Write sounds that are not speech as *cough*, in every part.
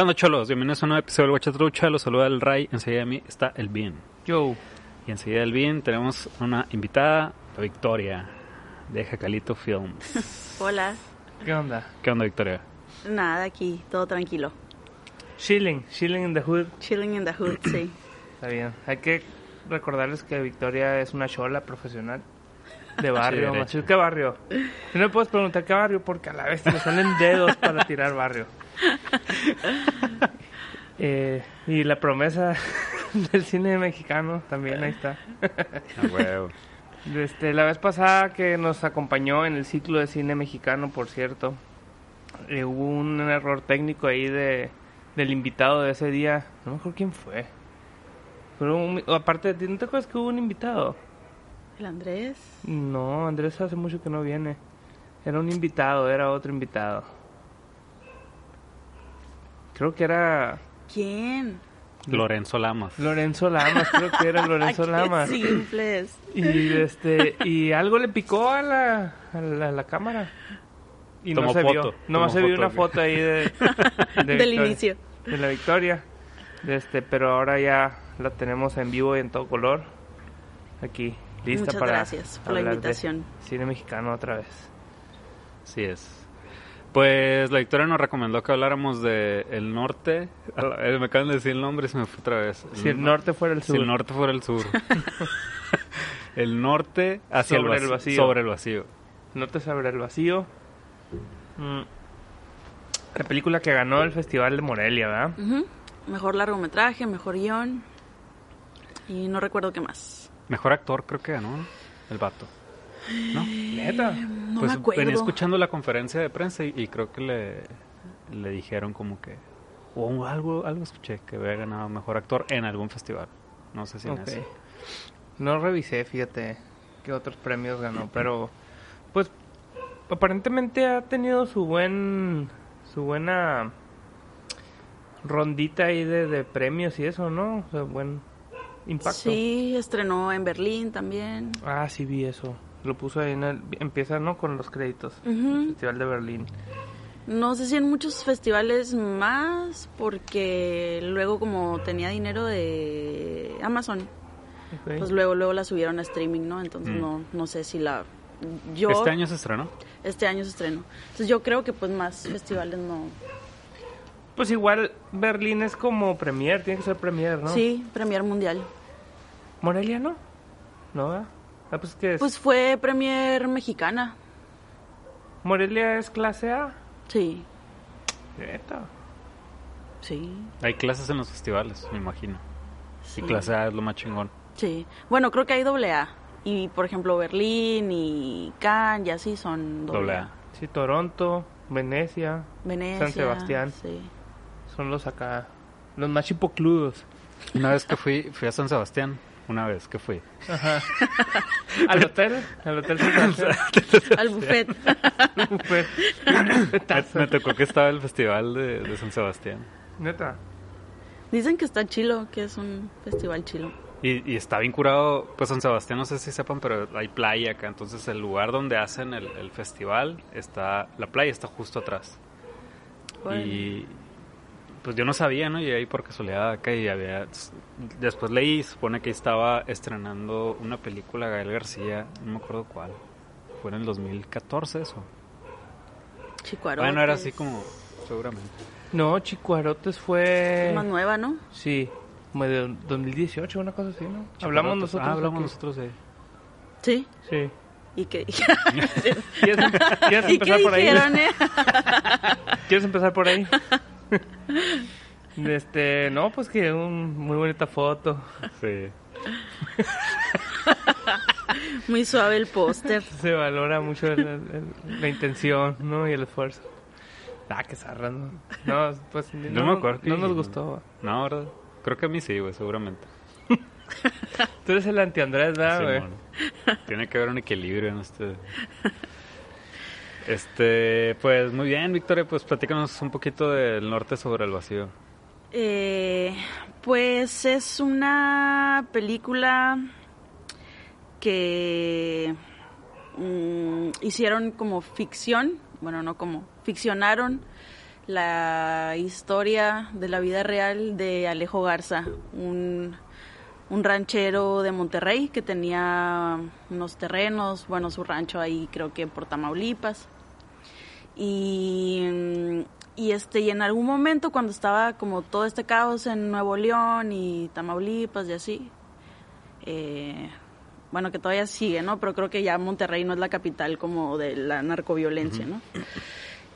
¿Qué onda, cholos? Bienvenidos a un nuevo episodio del Guachatrucha. Los saluda el Ray. Enseguida de mí está el Bien. Yo. Y enseguida del Bien tenemos una invitada, la Victoria, de Jacalito Films. *laughs* Hola. ¿Qué onda? ¿Qué onda, Victoria? Nada, aquí, todo tranquilo. Chilling, chilling in the hood. Chilling in the hood, sí. *clears throat* Está bien. Hay que recordarles que Victoria es una chola profesional. De barrio, Sí, macho. ¿Qué barrio? Si no me puedes preguntar qué barrio, porque a la vez te salen dedos para tirar barrio. *laughs* Eh, y la promesa *laughs* del cine mexicano también ahí está. Este, la vez pasada que nos acompañó en el ciclo de cine mexicano, por cierto, eh, hubo un error técnico ahí de, del invitado de ese día. No me acuerdo quién fue. Pero un- aparte de ti, ¿no te acuerdas que hubo un invitado? El Andrés. No, Andrés hace mucho que no viene. Era un invitado, era otro invitado. Creo que era ¿Quién? Lorenzo Lamas. Lorenzo Lamas, creo que era Lorenzo *laughs* qué Lamas. simples. Y este y algo le picó a la, a la, a la cámara. Y Tomó no se vio. foto, Nomás tomó se vio una foto ahí de, *laughs* de Del Victoria, inicio. De la victoria. De este, pero ahora ya la tenemos en vivo y en todo color. Aquí, lista Muchas para gracias por la invitación. Cine mexicano otra vez. Así es. Pues la Victoria nos recomendó que habláramos de el norte. Eh, Me acaban de decir el nombre y se me fue otra vez. Si el norte fuera el Si sur. el norte fuera el sur. *laughs* el norte hacia Sobre el, vacío. Sobre el vacío. Norte sobre el vacío. Mm. La película que ganó el Festival de Morelia, ¿verdad? Mejor largometraje, mejor guion. Y no recuerdo qué más. Mejor actor creo que ganó el vato. ¿No? Neta. No pues me acuerdo. venía escuchando la conferencia de prensa y, y creo que le, le dijeron como que o algo algo escuché que había ganado mejor actor en algún festival. No sé si en. No revisé, fíjate, qué otros premios ganó, pero pues aparentemente ha tenido su buen su buena rondita ahí de, de premios y eso, ¿no? O sea, buen impacto. Sí, estrenó en Berlín también. Ah, sí vi eso. Lo puso ahí en el empieza, ¿no? con los créditos. Ujú. Festival de Berlín. No sé si en muchos festivales más, porque luego como tenía dinero de Amazon, pues luego luego la subieron a streaming, ¿no? Entonces Mm. no no sé si la yo Este año se estrenó. este año se estrenó. Entonces yo creo que pues más festivales no. Pues igual Berlín es como premier, tiene que ser premier, ¿no? Sí, Premier Mundial. Morelia no. No, ¿verdad? Ah, pues es Pues fue Premier mexicana. Morelia es clase A. Sí, Neta. sí, Hay clases en los festivales, me imagino. sí. Y clase A es lo más chingón. Sí. Bueno, creo que hay doble A. Y por ejemplo Berlín y Cannes y así son doble, Doble A. A. Sí, Toronto, Venecia, Venecia. San Sebastián. Sí. son los acá, los más chipocludos. Una vez que fui, fui a San Sebastián. Una vez que fui. *laughs* ¿Al hotel? ¿Al hotel? *laughs* Al buffet. *laughs* Pues, Me, me tocó que estaba el festival de, de San Sebastián. Neta. Dicen que está chilo, que es un festival chilo. Y, y está bien curado, pues San Sebastián, no sé si sepan, pero hay playa acá. Entonces el lugar donde hacen el, el festival, está la playa está justo atrás. Órale. Y pues yo no sabía, ¿no? Llegué ahí por casualidad acá y había... Después leí, supone que estaba estrenando una película Gael García, no me acuerdo cuál. Fue en el 2014 eso. Chicuarotes. Bueno, era así como, seguramente. No, Chicuarotes fue... Es más nueva, ¿no? Sí, como de 2018, una cosa así, ¿no? Hablamos Chicuarotes. nosotros. Ah, hablamos aquí. nosotros de... Sí. Sí. ¿Y qué, *laughs* ¿Quieres, quieres ¿Y qué empezar por ahí? dijeron, eh? ¿Quieres empezar por ahí? Este, no, pues que un muy bonita foto. Sí. Muy suave el póster. Se valora mucho el- el- la intención, ¿no? Y el esfuerzo. Ah, qué zarra, ¿no? No, pues no, me acuerdo no nos gustó. No, ¿verdad? Creo que a mí sí, güey, seguramente. *laughs* Tú eres el anti-Andrés, ¿verdad, güey? Tiene que haber un equilibrio en este. Este, pues muy bien, Victoria, pues platícanos un poquito del norte sobre el vacío. Eh, pues es una película que mm, hicieron como ficción, bueno, no como, ficcionaron la historia de la vida real de Alejo Garza, un, un ranchero de Monterrey que tenía unos terrenos, bueno, su rancho ahí creo que por Tamaulipas. Y, y, este, y en algún momento cuando estaba como todo este caos en Nuevo León y Tamaulipas y así, eh, bueno, que todavía sigue, ¿no? Pero creo que ya Monterrey no es la capital como de la narcoviolencia, ¿no?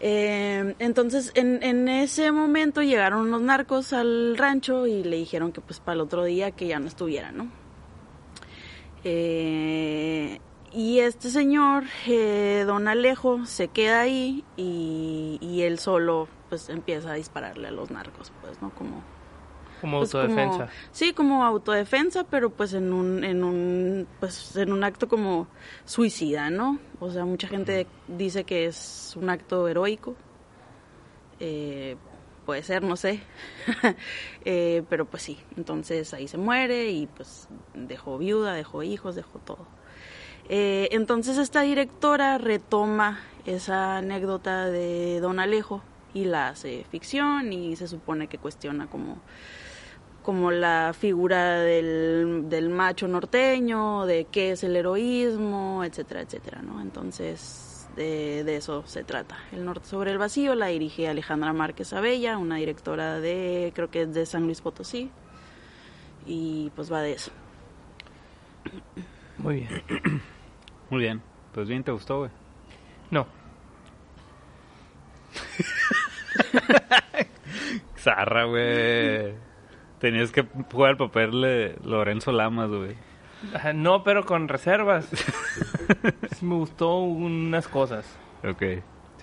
Eh, entonces, en, en, ese momento llegaron unos narcos al rancho y le dijeron que pues para el otro día que ya no estuviera, ¿no? Eh, y este señor, eh, don Alejo, se queda ahí y, y, él solo pues empieza a dispararle a los narcos, pues, ¿no? Como como pues, autodefensa. Como, sí, como autodefensa, pero pues en un, en un, pues en un acto como suicida, ¿no? O sea, mucha gente dice que es un acto heroico. Eh, puede ser, no sé. *laughs* eh, pero pues sí, entonces ahí se muere y pues dejó viuda, dejó hijos, dejó todo. Eh, entonces esta directora retoma esa anécdota de Don Alejo y la hace ficción y se supone que cuestiona como como la figura del, del, macho norteño, de qué es el heroísmo, etcétera, etcétera, ¿no? Entonces, de, de, eso se trata. El Norte sobre el Vacío la dirige Alejandra Márquez Abella, una directora de, creo que es de San Luis Potosí, y pues va de eso. Muy bien. *coughs* Muy bien. Pues bien, ¿te gustó, güey? No. *laughs* Zarra, güey. Tenías que jugar el papel de Lorenzo Lamas, güey. No, pero con reservas. sí me gustó unas cosas. Ok.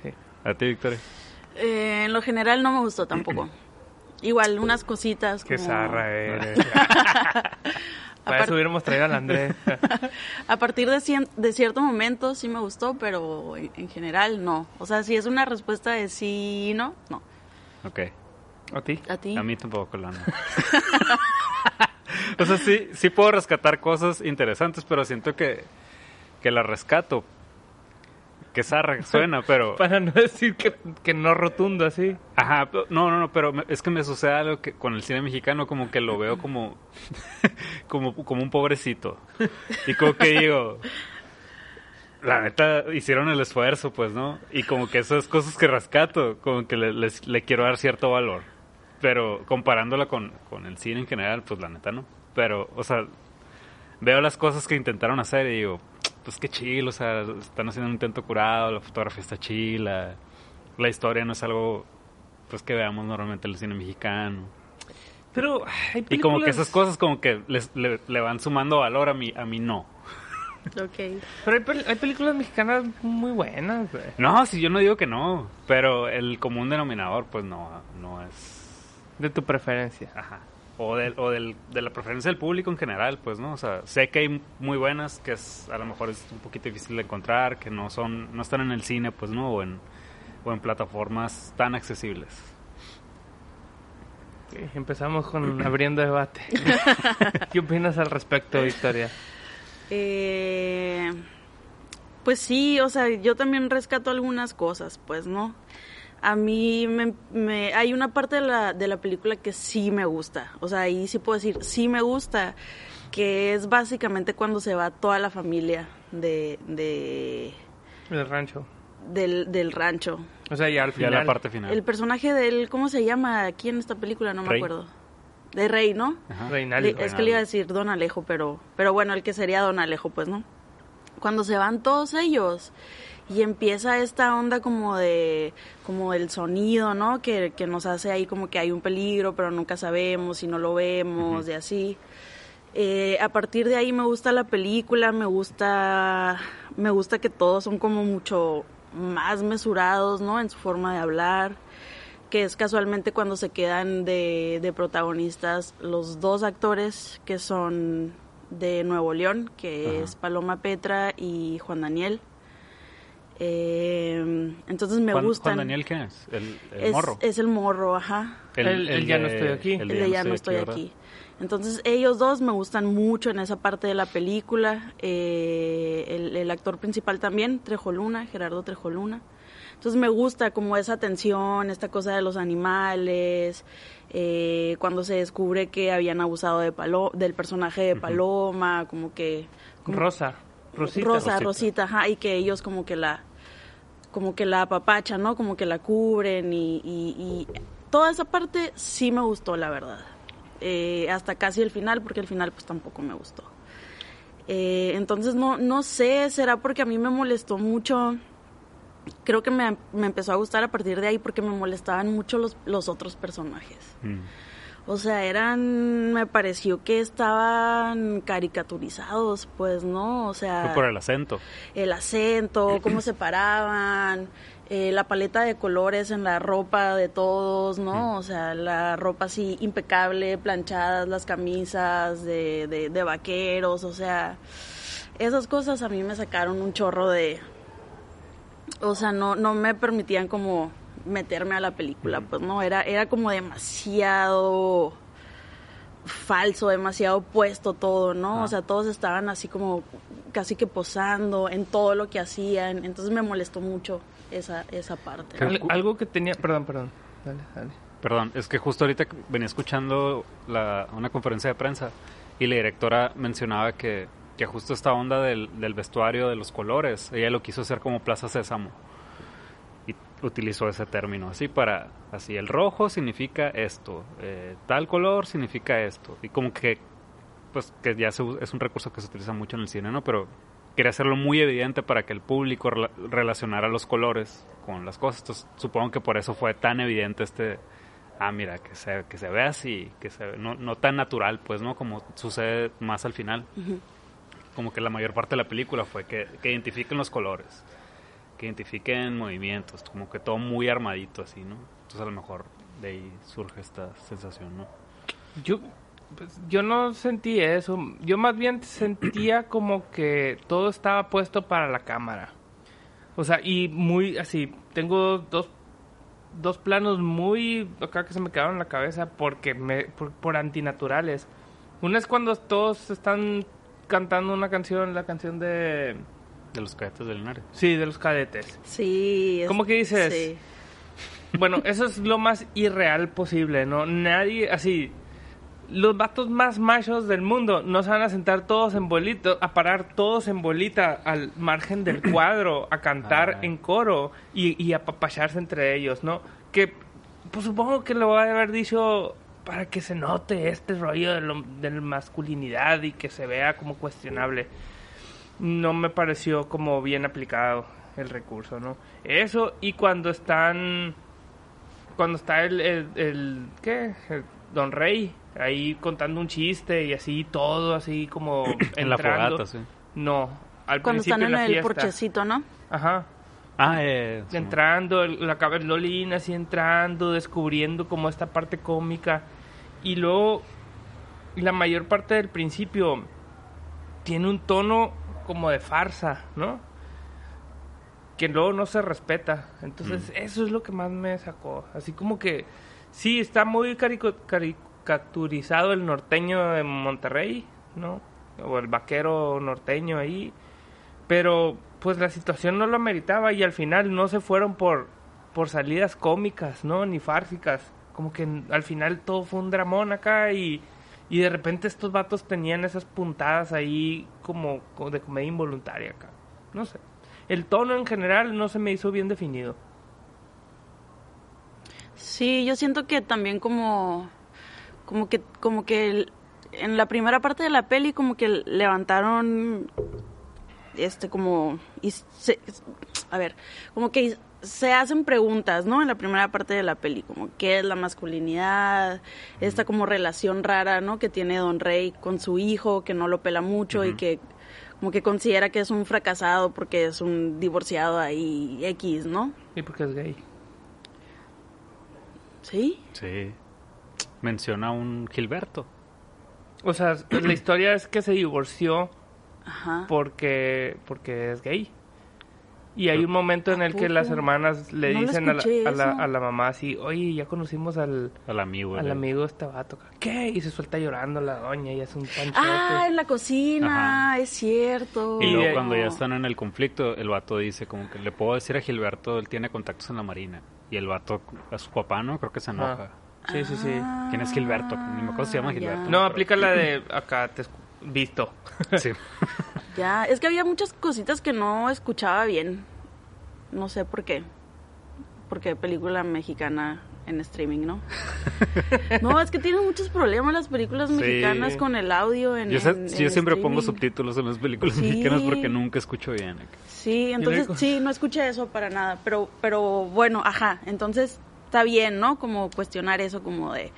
Sí. ¿A ti, Victoria? Eh, en lo general no me gustó tampoco. Igual, unas cositas Qué como... zarra eres. *laughs* *laughs* Para eso hubiéramos traído al Andrés. *laughs* a partir de, cien, de cierto momento sí me gustó, pero en, en, general no. O sea, si es una respuesta de sí y no, no. Ok. ¿A ti? ¿A ti? A mí tampoco, la no. *laughs* o sea, sí, sí puedo rescatar cosas interesantes, pero siento que, que la rescato. Que zarra suena, *laughs* pero... Para no decir que, que no rotundo así. Ajá, no, no, no, pero es que me sucede algo que con el cine mexicano como que lo veo como, *laughs* como, como un pobrecito. Y como que digo, la neta hicieron el esfuerzo, pues, ¿no? Y como que esas cosas que rescato, como que le, les, le quiero dar cierto valor. Pero comparándola con, con el cine en general, pues la neta no. Pero, o sea, veo las cosas que intentaron hacer y digo, pues qué chill, o sea, están haciendo un intento curado, la fotografía está chill, la, historia no es algo pues que veamos normalmente en el cine mexicano. Pero hay y como que esas cosas como que les, le, le, van sumando valor a mí, a mí no. Ok. Pero hay, hay películas mexicanas muy buenas, güey. No, si yo no digo que no, pero el común denominador pues no, no es... De tu preferencia. Ajá o, de, o del, de la preferencia del público en general, pues, ¿no? O sea, sé que hay muy buenas que es, a lo mejor es un poquito difícil de encontrar, que no son, no están en el cine, pues, ¿no? O en, o en plataformas tan accesibles. Empezamos con *clears throat* abriendo debate. *laughs* ¿Qué opinas al respecto, Victoria? Eh, pues sí, o sea, yo también rescato algunas cosas, pues, ¿no? A mí me, me, hay una parte de la, de la película que sí me gusta. O sea, ahí sí puedo decir, sí me gusta, que es básicamente cuando se va toda la familia de... de del rancho. Del, del rancho. O sea, ya al final. Ya la parte final. El personaje de él, ¿cómo se llama aquí en esta película? No Rey. me acuerdo. De Rey, ¿no? Ajá. Reinaldo. Es que le iba a decir Don Alejo, pero, pero bueno, el que sería Don Alejo, pues, ¿no? Cuando se van todos ellos y empieza esta onda como de como el sonido no que, que, nos hace ahí como que hay un peligro pero nunca sabemos si no lo vemos uh -huh. y así eh, a partir de ahí me gusta la película me gusta me gusta que todos son como mucho más mesurados no en su forma de hablar que es casualmente cuando se quedan de, de protagonistas los dos actores que son de Nuevo León que uh -huh. es Paloma Petra y Juan Daniel Eh, entonces me Juan, gustan. Juan Daniel quién es? El, el es, morro. es el morro, ajá. El- el ya no estoy aquí. El de ya no estoy aquí. Entonces ellos dos me gustan mucho en esa parte de la película. Eh, el, el actor principal también, Trejoluna, Gerardo Trejoluna. Entonces me gusta como esa tensión, esta cosa de los animales, eh, cuando se descubre que habían abusado de Palo del personaje de Paloma, como que... como- Rosa. Rosita. Rosa, Rosita. Rosita, ajá, y que ellos como que la como que la apapachan, ¿no? Como que la cubren y, toda esa parte sí me gustó, la verdad. Eh, hasta casi el final, porque el final pues tampoco me gustó. Eh, entonces no, no sé, será porque a mí me molestó mucho. Creo que me, me empezó a gustar a partir de ahí porque me molestaban mucho los, los otros personajes. Mm. O sea, eran, me pareció que estaban caricaturizados, pues, ¿no? O sea, por el acento. el acento, *clears throat* cómo se paraban, eh, la paleta de colores en la ropa de todos, ¿no? O sea, la ropa así impecable, planchadas, las camisas de, de, de vaqueros, o sea, esas cosas a mí me sacaron un chorro de... O sea, no, no me permitían como meterme a la película, pues no, era, era como demasiado falso, demasiado puesto todo, ¿no? O sea, todos estaban así como casi que posando en todo lo que hacían, entonces me molestó mucho esa, esa parte. Al- algo que tenía... Perdón, perdón. Dale, dale. Perdón, es que justo ahorita que venía escuchando la, una conferencia de prensa y la directora mencionaba que, que justo esta onda del, del vestuario, de los colores, ella lo quiso hacer como Plaza Sésamo. Utilizó ese término así para, así, el rojo significa esto, eh, tal color significa esto. Y como que, pues que ya se es un recurso que se utiliza mucho en el cine, ¿no? Pero quería hacerlo muy evidente para que el público rela- relacionara los colores con las cosas. Entonces, supongo que por eso fue tan evidente este, ah, mira, que se, que se ve así, que se ve, no, no tan natural, pues, ¿no? Como sucede más al final. Como que la mayor parte de la película fue que, que identifiquen los colores, que identifiquen movimientos, como que todo muy armadito así, ¿no? Entonces a lo mejor de ahí surge esta sensación, ¿no? Yo, pues, yo no sentí eso. Yo más bien sentía como que todo estaba puesto para la cámara. O sea, y muy así. Tengo dos, dos planos muy acá que se me quedaron en la cabeza porque me, por, por antinaturales. Una es cuando todos están cantando una canción, la canción de... De los cadetes del Linares. Sí, de los cadetes. Sí. es- ¿Cómo que dices? Sí. Bueno, eso es lo más irreal posible, ¿no? Nadie, así, los vatos más machos del mundo no se van a sentar todos en bolito, a parar todos en bolita al margen del *clears throat* cuadro, a cantar Ay. en coro y, y a apapacharse entre ellos, ¿no? Que, pues supongo que lo va a haber dicho para que se note este rollo de, lo- de la masculinidad y que se vea como cuestionable no me pareció como bien aplicado el recurso, ¿no? Eso y cuando están cuando está el, el, el- ¿qué? El Don Rey ahí contando un chiste y así todo así como *clears throat* En la entrando. fogata, sí. No, al Cuando principio están en la el fiesta. porchecito, ¿no? Ajá. Ah, eh. Entrando, el- la cabeza Lolina así entrando, descubriendo como esta parte cómica. Y luego, la mayor parte del principio tiene un tono como de farsa, ¿no? Que luego no se respeta. Entonces, eso es lo que más me sacó. Así como que, sí, está muy caricaturizado el norteño de Monterrey, ¿no? O el vaquero norteño ahí pero pues la situación no lo ameritaba y al final no se fueron por por salidas cómicas, ¿no? Ni fársicas. Como que al final todo fue un dramón acá y, y de repente estos vatos tenían esas puntadas ahí como, de comedia involuntaria acá. No sé. El tono en general no se me hizo bien definido. Sí, yo siento que también como como que como que en la primera parte de la peli como que levantaron este como y a ver, como que se hacen preguntas, ¿no? En la primera parte de la peli, como qué es la masculinidad, esta como relación rara, ¿no? Que tiene Don Rey con su hijo, que no lo pela mucho y que como que considera que es un fracasado porque es un divorciado ahí X, ¿no? Y porque es gay. Sí. Sí. Menciona un Gilberto. O sea, *clears throat* la historia es que se divorció Ajá. porque porque es gay. Y hay un momento en ¿A el que las hermanas le No dicen a la, a, la, eso. a la mamá así, oye, ya conocimos al, Al amigo. al le- amigo de este vato. ¿Qué? Y se suelta llorando la doña y hace un panchote. Ah, en la cocina, Ajá. es cierto. Y luego cuando ya están en el conflicto, el vato dice como que le puedo decir a Gilberto, él tiene contactos en la marina. Y el vato, a su papá, ¿no? Creo que se enoja. Sí, sí, sí. ¿Quién es Gilberto? Ni me acuerdo si se llama Ah, Gilberto. ya. No, aplica la de acá, te visto. *laughs* Sí. *laughs* Ya, es que había muchas cositas que no escuchaba bien. No sé por qué. Porque película mexicana en streaming, ¿no? *laughs* No, es que tienen muchos problemas las películas Sí. mexicanas con el audio en Yo, en- yo siempre pongo subtítulos en las películas Sí. mexicanas porque nunca escucho bien. Sí, entonces sí, no escuché eso para nada, pero pero bueno, ajá, entonces está bien, ¿no? Como cuestionar eso como de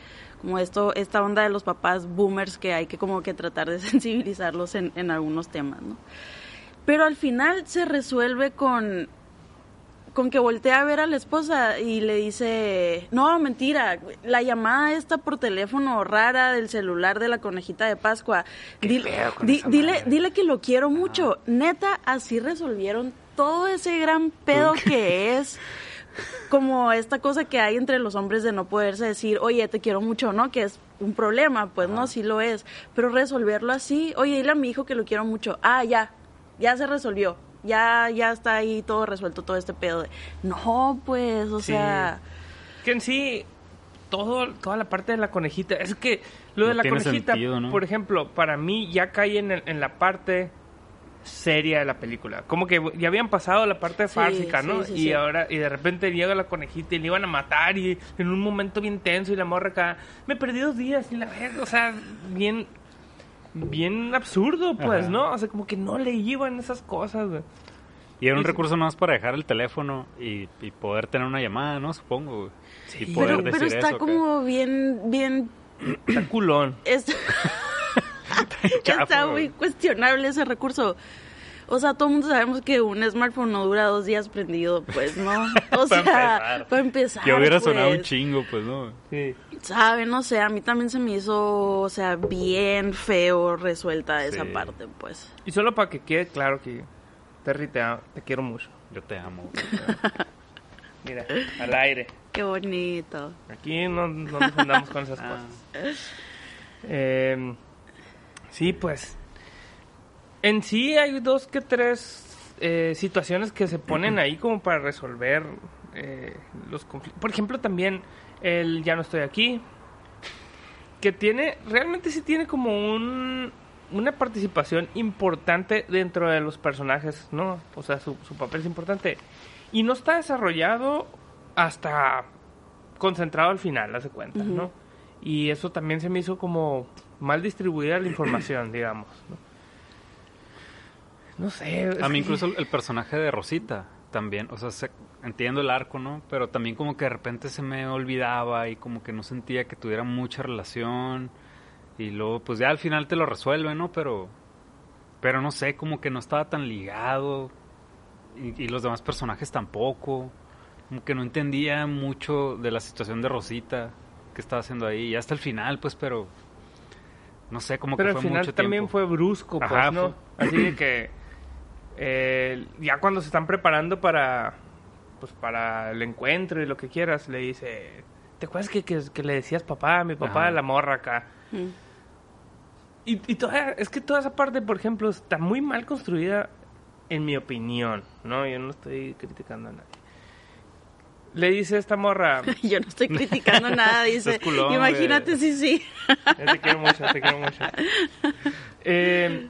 como esto esta onda de los papás boomers que hay que como que tratar de *laughs* sensibilizarlos en, en algunos temas, ¿no? Pero al final se resuelve con con que voltea a ver a la esposa y le dice, no, mentira, la llamada esta por teléfono rara del celular de la conejita de Pascua, dile, di- dile, dile que lo quiero mucho. Neta, así resolvieron todo ese gran pedo que es como esta cosa que hay entre los hombres de no poderse decir, oye, te quiero mucho, ¿no? Que es un problema, pues no, sí lo es. Pero resolverlo así, oye, dile a mi hijo que lo quiero mucho. Ah, ya, ya se resolvió. Ya, ya está ahí todo resuelto, todo este pedo de... No, pues, o Sí. sea... Que en sí, todo, toda la parte de la conejita, es que lo de la conejita, sentido, ¿no? por ejemplo, para mí ya cae en, el- en la parte seria de la película. Como que ya habían pasado la parte Sí, fársica, ¿no? sí, sí, y sí. ahora, y de repente llega la conejita y le iban a matar y en un momento bien tenso y la morra acá, me perdí dos días y la verga, o sea, bien, bien absurdo, pues, Ajá. ¿no? O sea, como que no le iban esas cosas, güey. Y era un recurso más para dejar el teléfono y, y poder tener una llamada, ¿no? Supongo. güey. Sí. Y poder Pero, está eso, que- como bien, bien... Está culón. es- *laughs* *laughs* está muy cuestionable ese recurso. O sea, todo el mundo sabemos que un smartphone no dura dos días prendido, pues, ¿no? *laughs* O Para sea, empezar. para empezar. Que hubiera sonado un pues. chingo, pues, ¿no? Sí. Sabe, no sé, a mí también se me hizo, o sea, bien feo resuelta esa Sí. parte, pues. Y solo para que quede claro que Terry te, te quiero mucho. Yo te amo. *laughs* Mira, al aire. Qué bonito. Aquí no, no nos andamos con esas Ah. cosas. Eh, sí, pues. En sí hay dos que tres eh, situaciones que se ponen ahí como para resolver eh, los conflictos. Por ejemplo, también el Ya no estoy aquí. Que tiene, realmente sí tiene como un, una participación importante dentro de los personajes, ¿no? O sea, su, su papel es importante. Y no está desarrollado hasta concentrado al final, hace cuenta, ¿no? Y eso también se me hizo como mal distribuida la información, digamos, ¿no? No sé. A mí que- incluso el, el personaje de Rosita también, o sea, se- entiendo el arco, ¿no? Pero también como que de repente se me olvidaba y como que no sentía que tuviera mucha relación y luego pues ya al final te lo resuelve, ¿no? Pero pero no sé, como que no estaba tan ligado y, y los demás personajes tampoco, como que no entendía mucho de la situación de Rosita que estaba haciendo ahí y hasta el final, pues, pero no sé, como Pero que al fue final mucho también tiempo. fue brusco, pues, Ajá, ¿no? Así de que eh, ya cuando se están preparando para pues para el encuentro y lo que quieras, le dice, ¿te acuerdas que, que, que le decías papá, a mi papá Ajá. la morra acá? Mm. Y, y toda, es que toda esa parte, por ejemplo, está muy mal construida, en mi opinión, ¿no? Yo no estoy criticando a nadie. Le dice esta morra, *laughs* Yo no estoy criticando *laughs* nada, dice. Culón, Imagínate, güey. sí, sí. Ya te quiero mucho, te quiero mucho. Eh,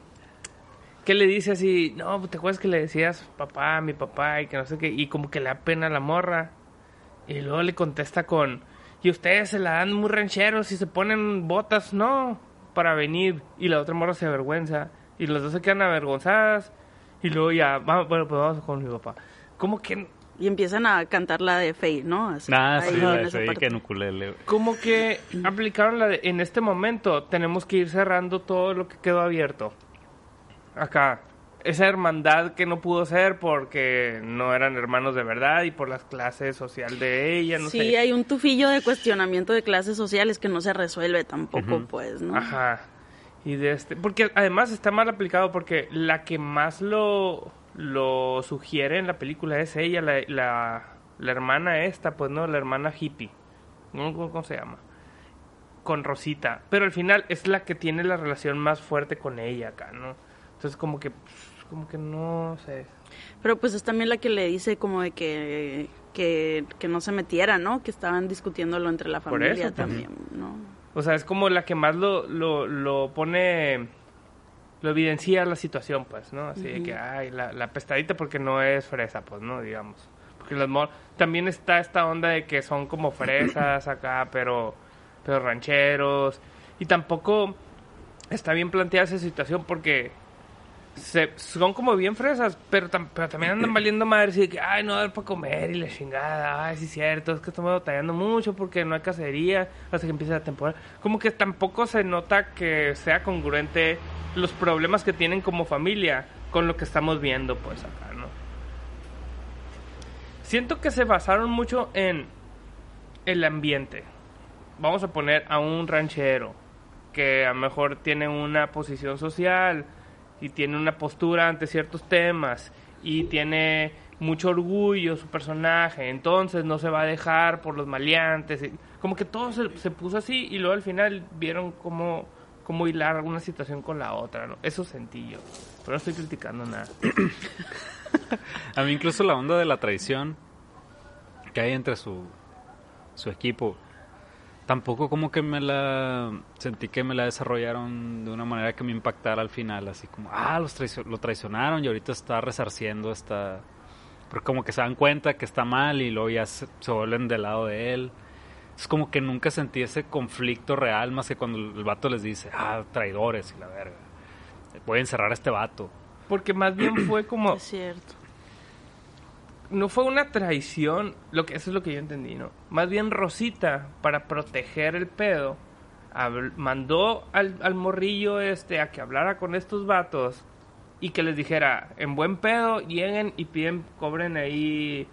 que le dice así, no, ¿te acuerdas que le decías papá, mi papá y que no sé qué? Y como que le da pena a la morra. Y luego le contesta con, y ustedes se la dan muy rancheros y se ponen botas, no, para venir. Y la otra morra se avergüenza. Y los dos se quedan avergonzadas. Y luego ya, vamos, bueno, pues vamos con mi papá. Como que Y empiezan a cantar la de Faye, ¿no? Así, Ah, ahí sí, la de parte. que en ukulele. como que aplicaron la de en este momento tenemos que ir cerrando todo lo que quedó abierto. Acá, esa hermandad que no pudo ser porque no eran hermanos de verdad y por las clases social de ella, no sí, sé. hay un tufillo de cuestionamiento de clases sociales que no se resuelve tampoco, pues, ¿no? Ajá. Y de este, porque además está mal aplicado porque la que más lo lo sugiere en la película es ella, la, la, la hermana esta, pues no, la hermana hippie. No cómo se llama. Con Rosita. Pero al final es la que tiene la relación más fuerte con ella acá, ¿no? Entonces como que, pues, como que no sé. Pero pues es también la que le dice como de que, que, que no se metiera, ¿no? Que estaban discutiéndolo entre la familia eso, pues. también, ¿no? O sea, es como la que más lo, lo, lo pone, lo evidencia la situación, pues, ¿no? Así de que, ay, la, la pestadita porque no es fresa, pues, ¿no? Digamos. Porque las mor también está esta onda de que son como fresas acá, pero, pero rancheros. Y tampoco está bien planteada esa situación porque se, son como bien fresas, pero, tam- pero también andan *clears throat* valiendo madres y que, ay, no va a dar para comer y la chingada, ay, sí es cierto, es que estamos batallando mucho porque no hay cacería hasta que empiece la temporada. Como que tampoco se nota que sea congruente los problemas que tienen como familia con lo que estamos viendo, pues acá, ¿no? Siento que se basaron mucho en el ambiente. Vamos a poner a un ranchero que a lo mejor tiene una posición social y tiene una postura ante ciertos temas y tiene mucho orgullo su personaje, entonces no se va a dejar por los maleantes. Como que todo se, puso así y luego al final vieron cómo, cómo hilar una situación con la otra. ¿no? Eso sentí. Pero no estoy criticando nada. A mí incluso la onda de la traición que hay entre su, su equipo, tampoco como que me la sentí que me la desarrollaron de una manera que me impactara al final, así como, ah, los traicio- lo traicionaron y ahorita está resarciendo esta... Porque como que se dan cuenta que está mal y luego ya se, se vuelven del lado de él. Es como que nunca sentí ese conflicto real más que cuando el vato les dice, ah, traidores y la verga. Voy a encerrar a este vato. Porque más bien fue como... Es cierto. No fue una traición, lo que eso es lo que yo entendí, ¿no? Más bien Rosita para proteger el pedo habl- mandó al, al morrillo este a que hablara con estos vatos y que les dijera, en buen pedo, lleguen y piden, cobren ahí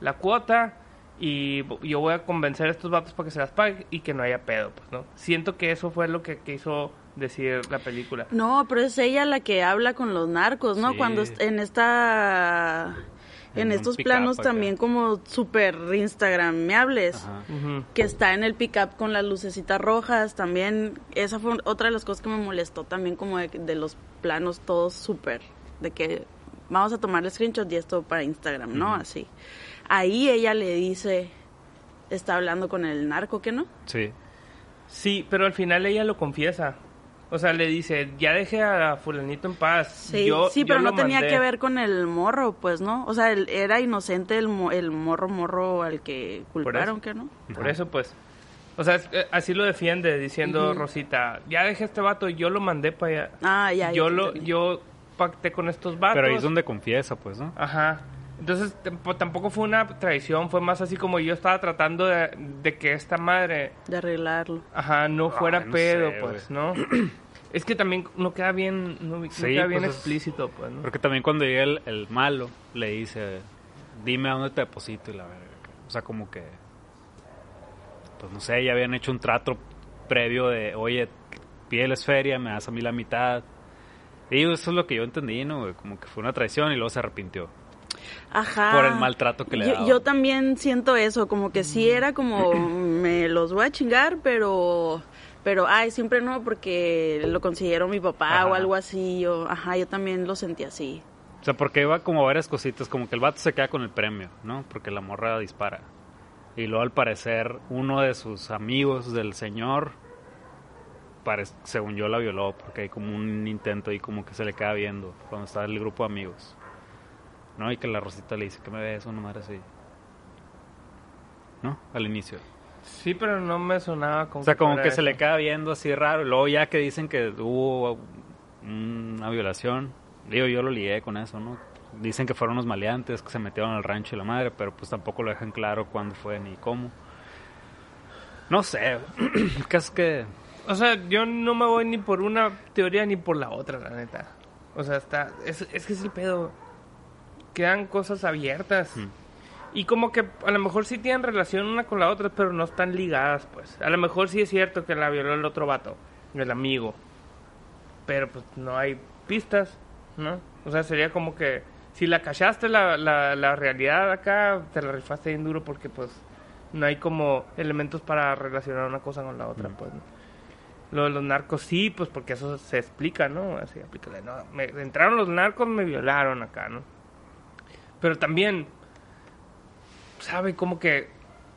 la cuota y yo voy a convencer a estos vatos para que se las paguen y que no haya pedo, pues, ¿no? Siento que eso fue lo que quiso decir la película. No, pero es ella la que habla con los narcos, ¿no? Sí. Cuando en esta... En, estos planos acá. también como súper instagrameables. Ajá. Ujú. Que está en el pickup con las lucecitas rojas. También, esa fue otra de las cosas que me molestó también como de, de los planos todos súper. De que vamos a tomar el screenshot y esto para Instagram, ¿no? Así. Ahí ella le dice, está hablando con el narco, ¿que no? Sí. Sí, pero al final ella lo confiesa. O sea, le dice, ya deje a fulanito en paz. Sí, Yo- sí pero no tenía mandé". que ver con el morro, pues, ¿no? O sea, él- era inocente el, mo- el morro morro al que culparon. ¿que no? Por eso, pues. O sea, es- eh, así lo defiende, diciendo. Rosita, ya deje a este vato, yo lo mandé para allá. Ah, ya. ya yo te lo, yo pacté con estos vatos. Pero ahí es donde confiesa, pues, ¿no? Ajá. Entonces, tamp- tampoco fue una traición, fue más así como yo estaba tratando de, de que esta madre, De arreglarlo. ajá, no fuera Ay, no pedo, sé, pues, ¿no? *clears throat* es que también no queda bien, no, no Sí, queda bien pues es- explícito, pues, ¿no? Porque también cuando llega el, el malo, le dice, dime a dónde te deposito y la verga. O sea, como que, pues no sé, ya habían hecho un trato previo de, oye, pídeles feria, me das a mí la mitad. Y eso es lo que yo entendí, ¿no? güey? Como que fue una traición y luego se arrepintió. Ajá. Por el maltrato que le yo, daban. yo también siento eso, como que sí era como, *clears throat* me los voy a chingar, pero, pero, ay, siempre no, porque lo consiguieron mi papá Ajá. o algo así. Yo, ajá, yo también lo sentí así. O sea, porque iba como varias cositas, como que el vato se queda con el premio, ¿no? Porque la morra dispara. Y luego al parecer uno de sus amigos del señor, según yo la violó, porque hay como un intento y como que se le queda viendo cuando está el grupo de amigos. ¿No? Y que la Rosita le dice que me ves una madre así. ¿No? Al inicio. Sí, pero no me sonaba como O sea, como fuera que se le queda viendo así raro. Y luego ya que dicen que hubo una violación. Digo, yo lo lié con eso, ¿no? Dicen que fueron los maleantes que se metieron al rancho y la madre, pero pues tampoco lo dejan claro cuándo fue ni cómo. No sé. *clears throat* Caso es que... O sea, yo no me voy ni por una teoría ni por la otra, la neta. O sea, está... Es, es que es el pedo. Quedan cosas abiertas. Y como que a lo mejor sí tienen relación una con la otra, pero no están ligadas, pues. A lo mejor sí es cierto que la violó el otro vato, el amigo. Pero pues no hay pistas, ¿no? O sea, sería como que si la cachaste la, la, la realidad acá, te la rifaste bien duro porque pues no hay como elementos para relacionar una cosa con la otra, pues. ¿no? Lo de los narcos sí, pues porque eso se explica, ¿no? Así, aplícale, no, me, entraron los narcos, me violaron acá, ¿no? Pero también, ¿sabe? Como que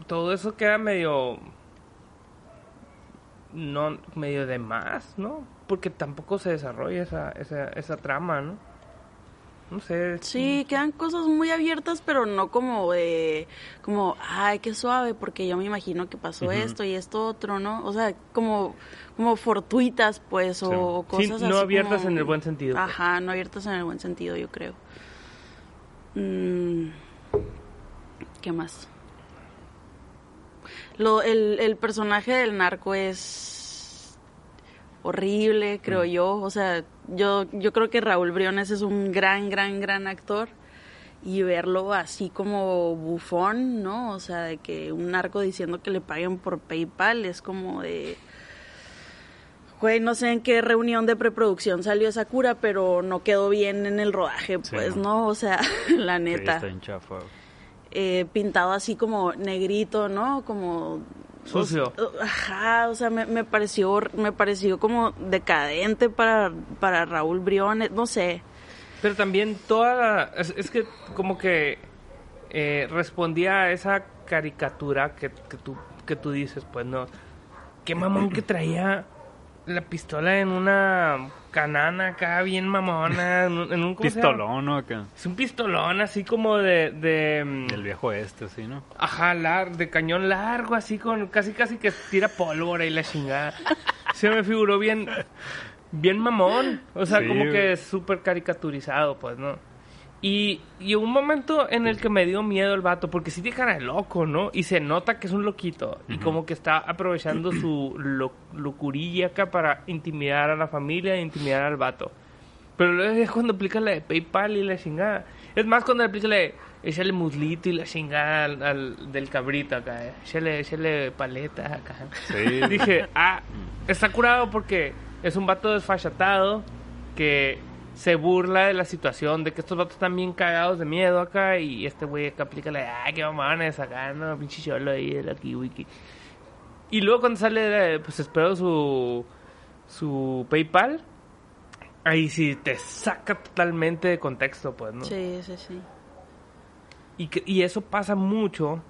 todo eso queda medio... No, medio de más, ¿no? Porque tampoco se desarrolla esa, esa, esa trama, ¿no? No sé. Sí, quedan cosas muy abiertas, pero no como de, como, ay, qué suave, porque yo me imagino que pasó esto y esto otro, ¿no? O sea, como, como fortuitas, pues, o, Sí. o Sí, cosas no así abiertas como- en el buen sentido. pues. Ajá, no abiertas en el buen sentido, yo creo. Mm, ¿Qué más? Lo, el, el personaje del narco es horrible, creo Mm. yo. O sea, yo, yo creo que Raúl Briones es un gran, gran, gran actor. Y verlo así como bufón, ¿no? O sea, de que un narco diciendo que le paguen por PayPal es como de... Güey, no sé en qué reunión de preproducción salió esa cura, pero no quedó bien en el rodaje, Sí, pues, no. ¿no? O sea, *laughs* la Sí, neta. está bien chafa. Eh, pintado así como negrito, ¿no? Como... Sucio. o- ajá, o sea, me, me pareció me pareció como decadente para, para Raúl Briones, no sé. Pero también toda la... Es, es que como que eh, respondía a esa caricatura que, que, tú, que tú dices, pues no. Qué mamón que traía la pistola en una canana acá, bien mamona, en un. Pistolón, ¿no? Acá. Es un pistolón así como de... de mm, El viejo este, sí, ¿no? Ajá, lar- de cañón largo, así con casi casi que tira pólvora y la chingada. Se me figuró bien, bien mamón. O sea, Sí, como que es súper caricaturizado, pues, ¿no? Y, y un momento en el que me dio miedo el vato, porque sí tiene cara de loco, ¿no? Y se nota que es un loquito. Y como que está aprovechando su lo- locurilla acá para intimidar a la familia e intimidar al vato. Pero luego es cuando aplica la de PayPal y la chingada. Es más cuando aplica la de échale muslito y la chingada al, al- del cabrito acá. eh. Échale, échale paleta acá. Sí. Dije, ah, está curado porque es un vato desfachatado que se burla de la situación, de que estos vatos están bien cagados de miedo acá y este güey acá aplica la de, ah, qué mamones acá, no, pinche cholo ahí de la kiwi. Y luego cuando sale, pues espero su, su PayPal, ahí sí te saca totalmente de contexto, pues, ¿no? Sí, sí, sí. Y, que- y eso pasa mucho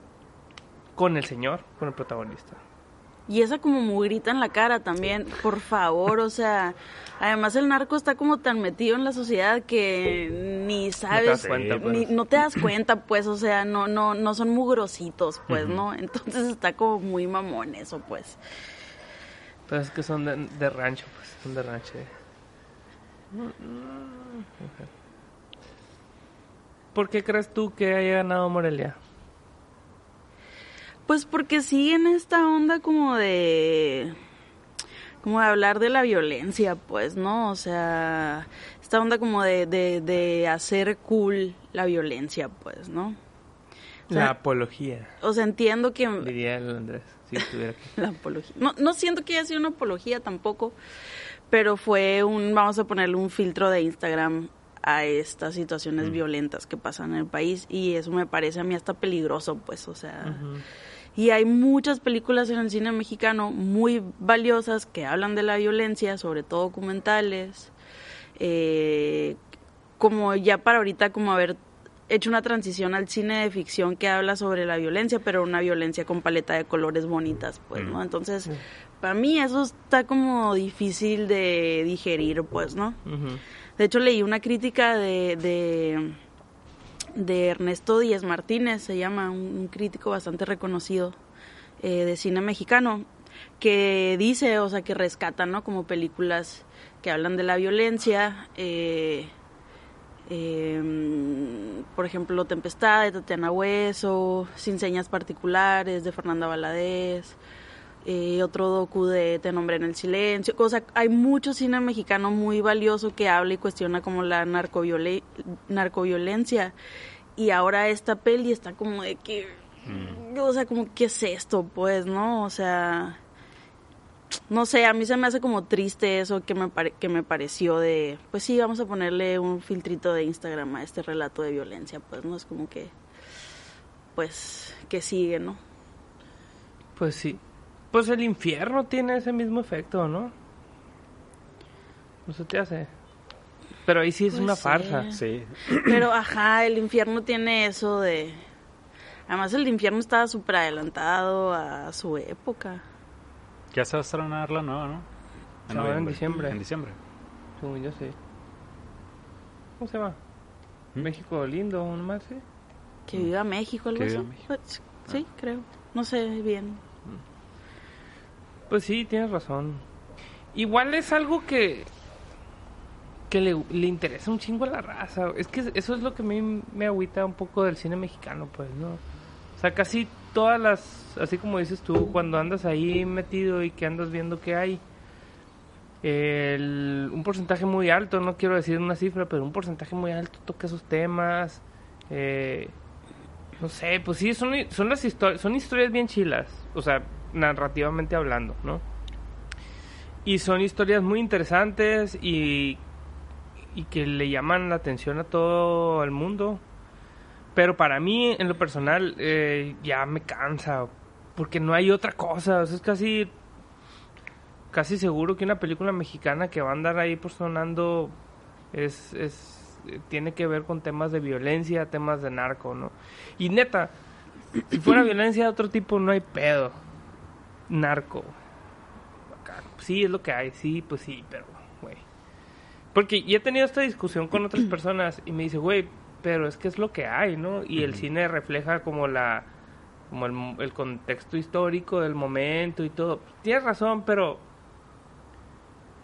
con el señor, con el protagonista. Y esa como mugrita en la cara también, por favor, o sea, además el narco está como tan metido en la sociedad que ni sabes, das cuenta, pues. ni- no te das cuenta, pues, o sea, no, no, no son mugrositos, pues, ¿no? Entonces está como muy mamón eso, pues. Pero es que son de, de rancho, pues, son de rancho. eh. ¿Por qué crees tú que haya ganado Morelia? Pues porque siguen esta onda como de como de hablar de la violencia, pues, ¿no? O sea, esta onda como de, de, de hacer cool la violencia, pues, ¿no? O sea, La apología, o sea, entiendo que diría el Andrés, si estuviera aquí. *laughs* la apología. No, no siento que haya sido una apología tampoco, pero fue un, vamos a ponerle un filtro de Instagram a estas situaciones violentas que pasan en el país y eso me parece a mí hasta peligroso, pues, o sea, y hay muchas películas en el cine mexicano muy valiosas que hablan de la violencia, sobre todo documentales, eh, como ya para ahorita como haber hecho una transición al cine de ficción que habla sobre la violencia, pero una violencia con paleta de colores bonitas, pues, ¿no? Entonces, para mí eso está como difícil de digerir, pues, ¿no? De hecho, leí una crítica de, de, de Ernesto Díez Martínez, se llama, un, crítico bastante reconocido eh, de cine mexicano, que dice, o sea, que rescata, ¿no? Como películas que hablan de la violencia, eh, eh, por ejemplo, Tempestad de Tatiana Hueso, Sin Señas Particulares de Fernanda Valadez, eh, otro docu de Te nombré en el silencio. O sea, hay mucho cine mexicano muy valioso que habla y cuestiona como la narcoviole- narcoviolencia. Y ahora esta peli está como de que... O sea, como, ¿qué es esto? Pues, ¿no? O sea... no sé, a mí se me hace como triste eso que me, pare- que me pareció de, pues sí, vamos a ponerle un filtrito de Instagram a este relato de violencia, pues no es como que, pues, que sigue, ¿no? Pues sí. Pues el infierno tiene ese mismo efecto, ¿no? No se te hace. Pero ahí sí es Pues una sí. farsa. Sí. Pero, ajá, el infierno tiene eso de... Además, el infierno estaba súper adelantado a su época. Ya se va a estrenar la nueva, ¿no? Se va en diciembre. En diciembre. Según yo sí. ¿Cómo se llama? ¿Mm? México lindo, nomás, sí. Que viva México, algo Que así. viva México. Pues, Sí, creo. No sé bien. Pues sí, tienes razón. Igual es algo que que le, le interesa un chingo a la raza. Es que eso es lo que a mí me agüita un poco del cine mexicano, pues, ¿no? O sea, casi todas las, así como dices tú, cuando andas ahí metido y que andas viendo que hay, el- un porcentaje muy alto, no quiero decir una cifra, pero un porcentaje muy alto toca esos temas. eh, no sé, pues sí, son, son las historias, son historias bien chilas, o sea, narrativamente hablando, ¿no? Y son historias muy interesantes y, que le llaman la atención a todo el mundo. Pero para mí, en lo personal, eh, ya me cansa, porque no hay otra cosa, es casi casi seguro que una película mexicana que va a andar ahí por sonando es, es tiene que ver con temas de violencia, temas de narco, ¿no? Y neta, si fuera violencia de otro tipo no hay pedo. Narco. Acá, Sí, es lo que hay, sí, pues sí, pero, güey. Porque ya he tenido esta discusión con otras *clears throat* personas y me dice, güey, pero es que es lo que hay, ¿no? Y el cine refleja como la como el, el contexto histórico del momento y todo. Tienes razón, pero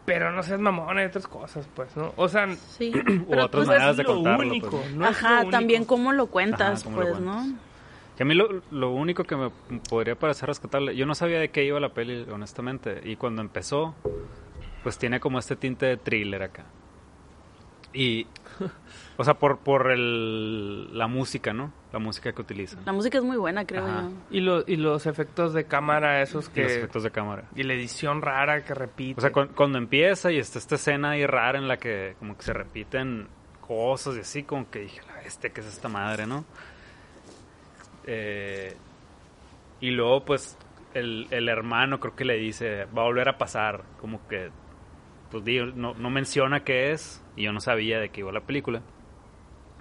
pero no seas mamón, hay otras cosas, pues, ¿no? O sea, Sí. *clears throat* O Pero otras pues, maneras de lo contarlo. único, pues. no es Ajá, lo único. también cómo lo cuentas, Ajá, cómo lo pues, cuentas. ¿no? Que a mí lo, lo único que me podría parecer rescatable, yo no sabía de qué iba la peli, honestamente. Y cuando empezó, pues tiene como este tinte de thriller acá. Y, *laughs* o sea, por, por el, la música, ¿no? La música que utilizan. La música es muy buena, creo Ajá. yo. Y, lo- y los efectos de cámara, esos Y que... los efectos de cámara. Y la edición rara que repite. O sea, cu- cuando empieza y está esta escena ahí rara en la que como que se repiten cosas y así, como que dije, bestia, ¿qué es esta madre, no? Eh, y luego, pues, el, el hermano creo que le dice, va a volver a pasar, como que, pues, no, no menciona qué es, y yo no sabía de qué iba la película.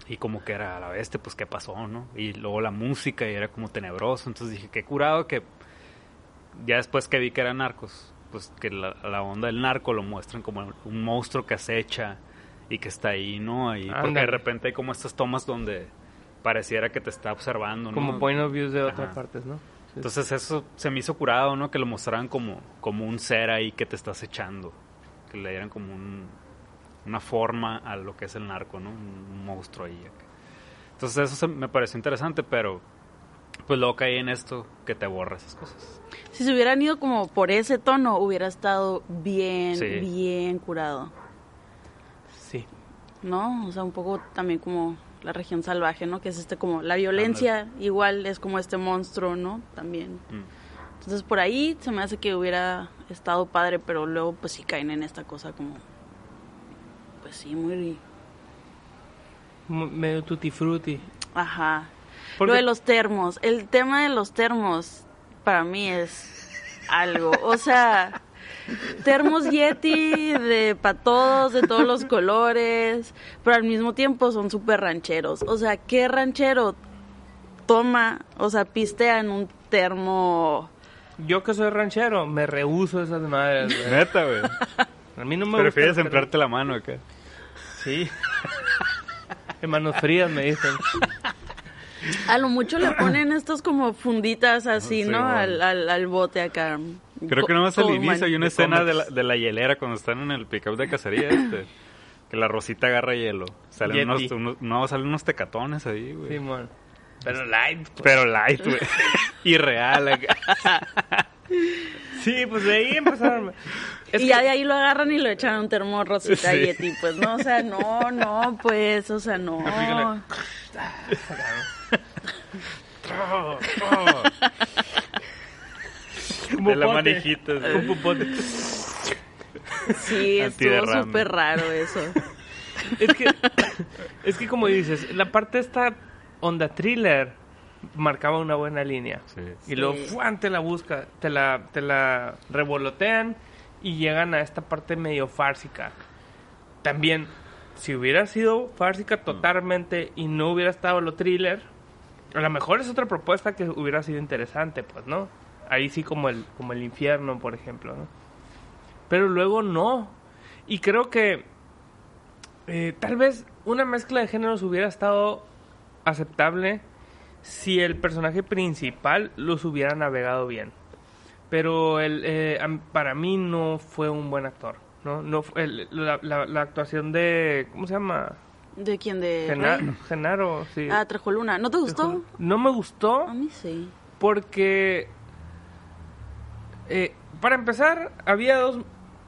Y como que era a la bestia, pues, ¿qué pasó, no? Y luego la música y era como tenebroso, entonces dije, qué curado que ya después que vi que eran narcos, pues que la, la onda del narco lo muestran como un monstruo que acecha y que está ahí, ¿no? Y porque de repente hay como estas tomas donde pareciera que te está observando, ¿no? Como point of views de otras Ajá. partes, ¿no? Sí. Entonces eso se me hizo curado, ¿no? Que lo mostraran como, como un ser ahí que te está acechando. Que le dieran como un, una forma a lo que es el narco, ¿no? Un, un monstruo ahí. Entonces eso se- me pareció interesante, pero pues luego caí en esto que te borra esas cosas. Si se hubieran ido como por ese tono, hubiera estado bien, Sí. bien curado, Sí. ¿no? O sea, un poco también como la región salvaje, ¿no? Que es este como la violencia, igual es como este monstruo, ¿no? También. Mm. Entonces por ahí se me hace que hubiera estado padre, pero luego pues sí caen en esta cosa como, pues sí, muy, M- medio tutti frutti. ajá. Porque- Lo de los termos, el tema de los termos para mí es algo, o sea, termos Yeti de para todos, de todos los colores, pero al mismo tiempo son súper rancheros. O sea, ¿qué ranchero toma, o sea, pistea en un termo? Yo que soy ranchero, me rehuso a esas madres, güey. Neta, güey. *laughs* A mí no me Prefieres gusta. emplearte la mano acá. Sí. En manos frías me dicen. A lo mucho le ponen estos como funditas así, Sí, ¿no? bueno. Al, al, al bote acá. Creo que nomás al inicio hay una escena de la, de la hielera cuando están en el pick-up de cacería *laughs* este. Que la rosita agarra hielo. Salen unos, unos- no, salen unos tecatones ahí, güey. Simón. Pero light. pues. Pero light, güey. *laughs* Irreal acá. Sí, pues de ahí empezaron. Es y que- ya de ahí lo agarran y lo echan a un termo rosita Sí. Yeti, pues no, o sea, no, no, pues, o sea, no. *laughs* Un de la manijita. sí. Un popote. Sí, estuvo súper raro eso. Es que, es que como dices, la parte esta onda thriller marcaba una buena línea. Sí. Y luego Sí. ¡fuan! te la busca, te la, te la revolotean y llegan a esta parte medio fársica. También, si hubiera sido fársica totalmente y no hubiera estado lo thriller, a lo mejor es otra propuesta que hubiera sido interesante, pues, ¿no? Ahí sí como el, como el infierno, por ejemplo, ¿no? Pero luego no. Y creo que eh, tal vez una mezcla de géneros hubiera estado aceptable si el personaje principal los hubiera navegado bien. Pero el, eh, para mí no fue un buen actor. No, no el- la, la- la actuación de ¿cómo se llama? ¿De quién? ¿De Gena- Rey? Genaro, sí. Ah, Trejoluna. ¿No te gustó? No me gustó A mí sí. porque eh, para empezar había dos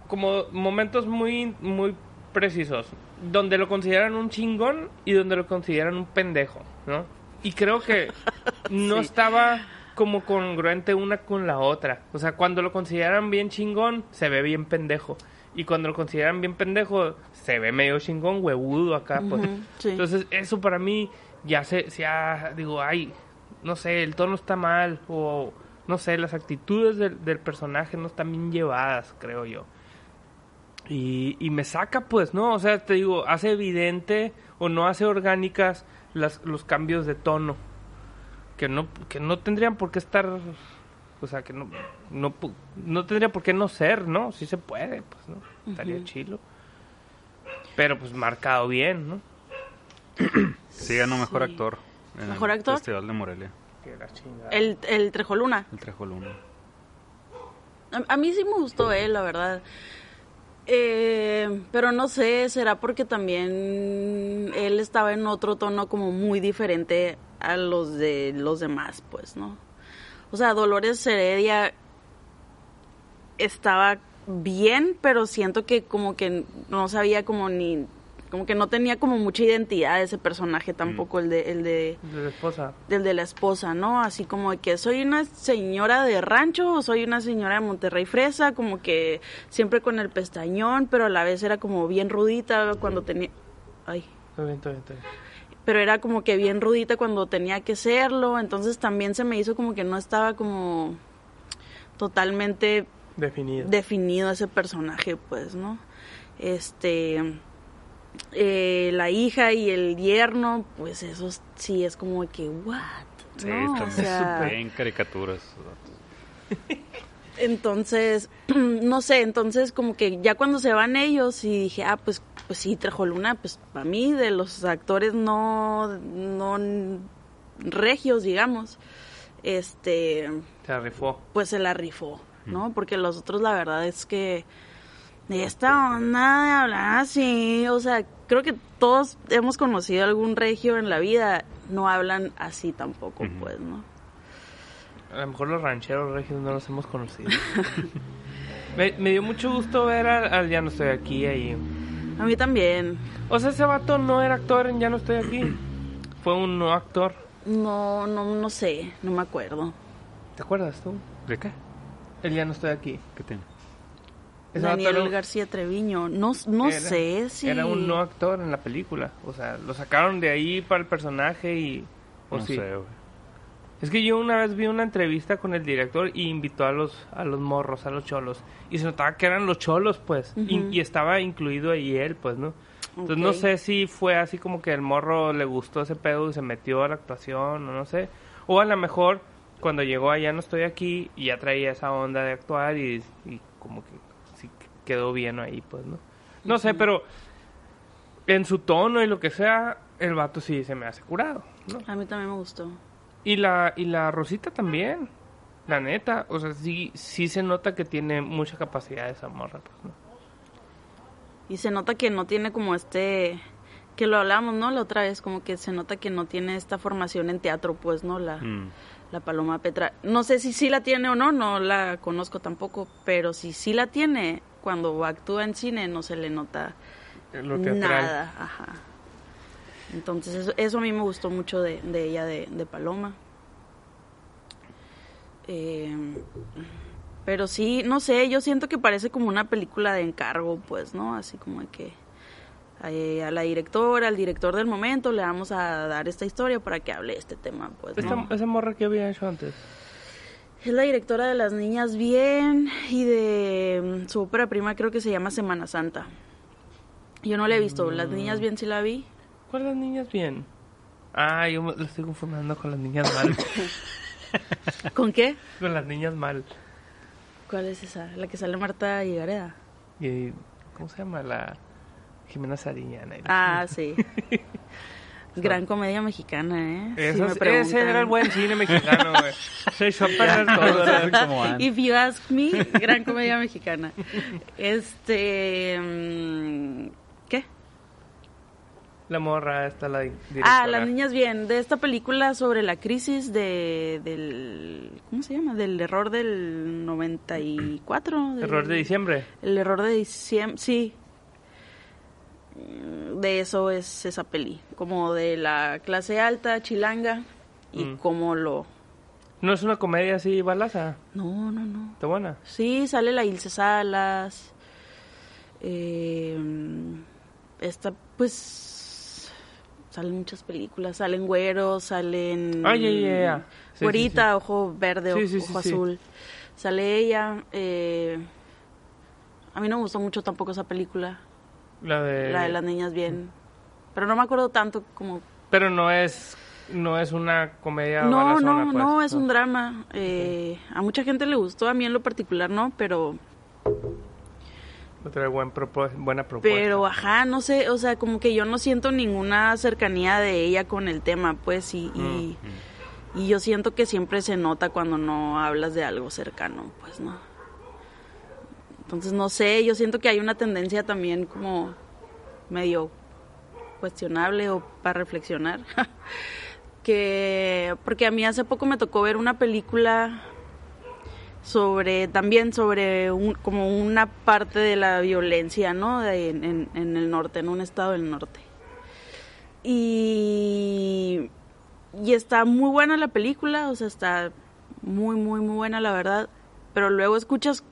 como momentos muy muy precisos donde lo consideran un chingón y donde lo consideran un pendejo, ¿no? Y creo que *laughs* no Sí. estaba como congruente una con la otra. O sea, cuando lo consideran bien chingón, se ve bien pendejo. Y cuando lo consideran bien pendejo, se ve medio chingón, huevudo acá. pues. Sí. Entonces, eso para mí ya se, ya digo, ay, no sé, el tono está mal. O no sé, las actitudes del, del personaje no están bien llevadas, creo yo. Y, y me saca, pues, ¿no? O sea, te digo, hace evidente o no hace orgánicas las, los cambios de tono. Que no, que no tendrían por qué estar. O sea, que no, no, pu- no tendría por qué no ser, ¿no? Sí se puede, pues, ¿no? Estaría chilo. Pero, pues, marcado bien, ¿no? Sí, ganó mejor Sí. actor. En ¿Mejor el actor? Festival de Morelia. Que la chingada. El, el Trejoluna. El Trejoluna. A, a mí sí me gustó él, la verdad. Eh, pero no sé, será porque también él estaba en otro tono como muy diferente a los de los demás, pues, ¿no? O sea, Dolores Heredia estaba bien, pero siento que como que no sabía como ni como que no tenía como mucha identidad ese personaje tampoco el de el de De la esposa. del de la esposa, ¿no? Así como de que soy una señora de rancho o soy una señora de Monterrey Fresa, como que siempre con el pestañón, pero a la vez era como bien rudita cuando tenía... Ay, Está bien, está bien, está bien. pero era como que bien rudita cuando tenía que serlo, entonces también se me hizo como que no estaba como totalmente Definido. definido ese personaje, pues, ¿no? Este, eh, la hija y el yerno, pues eso es- sí es como que, what? Sí, ¿no? están O sea, súper en caricaturas. *laughs* entonces, *clears throat* no sé, entonces como que ya cuando se van ellos y dije, ah, pues, pues sí, Trejoluna, pues para mí de los actores no, no regios, digamos, este, Se rifó. pues se la rifó, ¿no? Porque los otros la verdad es que esta onda de hablar así, o sea, creo que todos hemos conocido algún regio en la vida, no hablan así tampoco, pues, ¿no? A lo mejor los rancheros regios no los hemos conocido. *laughs* me, me dio mucho gusto ver al, al Ya no estoy aquí ahí. A mí también. O sea, ese vato no era actor en Ya no estoy aquí. *clears throat* Fue un no actor. No, no, no sé, no me acuerdo. ¿Te acuerdas tú? ¿De qué? El Ya no estoy aquí. ¿Qué tiene? Ese Daniel García Treviño, no, no era- sé si... Era un no actor en la película. O sea, lo sacaron de ahí para el personaje y... O no sí. sé, güey. Es que yo una vez vi una entrevista con el director y invitó a los a los morros, a los cholos. Y se notaba que eran los cholos, pues. y, estaba incluido ahí él, pues, ¿no? Entonces no sé si fue así como que el morro le gustó ese pedo y se metió a la actuación o no sé. O a lo mejor cuando llegó allá no estoy aquí y ya traía esa onda de actuar y, y como que quedó bien ahí, pues, ¿no? No sé, pero en su tono y lo que sea, el vato sí se me hace curado, ¿no? A mí también me gustó. Y la, y la Rosita también. La neta. O sea, sí, sí se nota que tiene mucha capacidad esa morra, pues, ¿no? Y se nota que no tiene como este... Que lo hablamos, ¿no? La otra vez, como que se nota que no tiene esta formación en teatro, pues, ¿no? La, Mm. la Paloma Petra. No sé si sí la tiene o no, no la conozco tampoco, pero si sí la tiene, cuando actúa en cine no se le nota Lo teatral. nada. Ajá. Entonces eso, eso a mí me gustó mucho de, de ella, de, de Paloma. Eh, Pero sí, no sé, yo siento que parece como una película de encargo, pues, ¿no? Así como de que eh, a la directora, al director del momento, le vamos a dar esta historia para que hable este tema, pues, Esta- ¿no? esa morra que había hecho antes. Es la directora de Las Niñas Bien y de mm, su ópera prima creo que se llama Semana Santa. Yo no la he visto, Las Niñas Bien sí la vi. ¿Cuál las niñas bien? Ah, yo me- lo estoy confundiendo con las niñas mal. *laughs* ¿Con qué? con las niñas mal. ¿Cuál es esa? La que sale Marta Higareda. Y, ¿Cómo se llama? La Jimena Sariñana. Ah, sí. *laughs* Gran comedia mexicana, ¿eh? Si Eso, me ese era el buen cine mexicano, güey. *laughs* Se echó a perder todo. van. If you ask me, gran comedia mexicana. Este. mm, ¿Qué? La morra esta, la di- directora. Ah, Las Niñas Bien, de esta película sobre la crisis de, del. ¿Cómo se llama? Del error del 94. del- Error de diciembre. El error de diciembre, sí. De eso es esa peli. Como de la clase alta, chilanga, y Mm. cómo lo. No es una comedia así balaza. No, no, no. Está buena. Sí, sale la Ilse Salas. Eh, esta, pues. Salen muchas películas. Salen güeros, salen. Ah, ya. Sí, sí, Güerita, ojo verde, Sí, ojo, azul. Sale ella. eh, a mí no me gustó mucho tampoco esa película. La de... La de las niñas bien. Pero no me acuerdo tanto como... Pero no es... No es una comedia No, balazona, no, pues. no, es un drama. Eh, a mucha gente le gustó, a mí en lo particular no, pero... No trae buen buena propuesta. Pero, ajá, no sé, o sea, como que yo no siento ninguna cercanía de ella con el tema, pues, y, y, y yo siento que siempre se nota cuando no hablas de algo cercano, pues, ¿no? Entonces, no sé, yo siento que hay una tendencia también como medio cuestionable o para reflexionar. *laughs* que, porque a mí hace poco me tocó ver una película sobre también sobre un, como una parte de la violencia no en- en el norte en un estado del norte y y está muy buena la película o sea está muy muy muy buena la verdad pero luego escuchas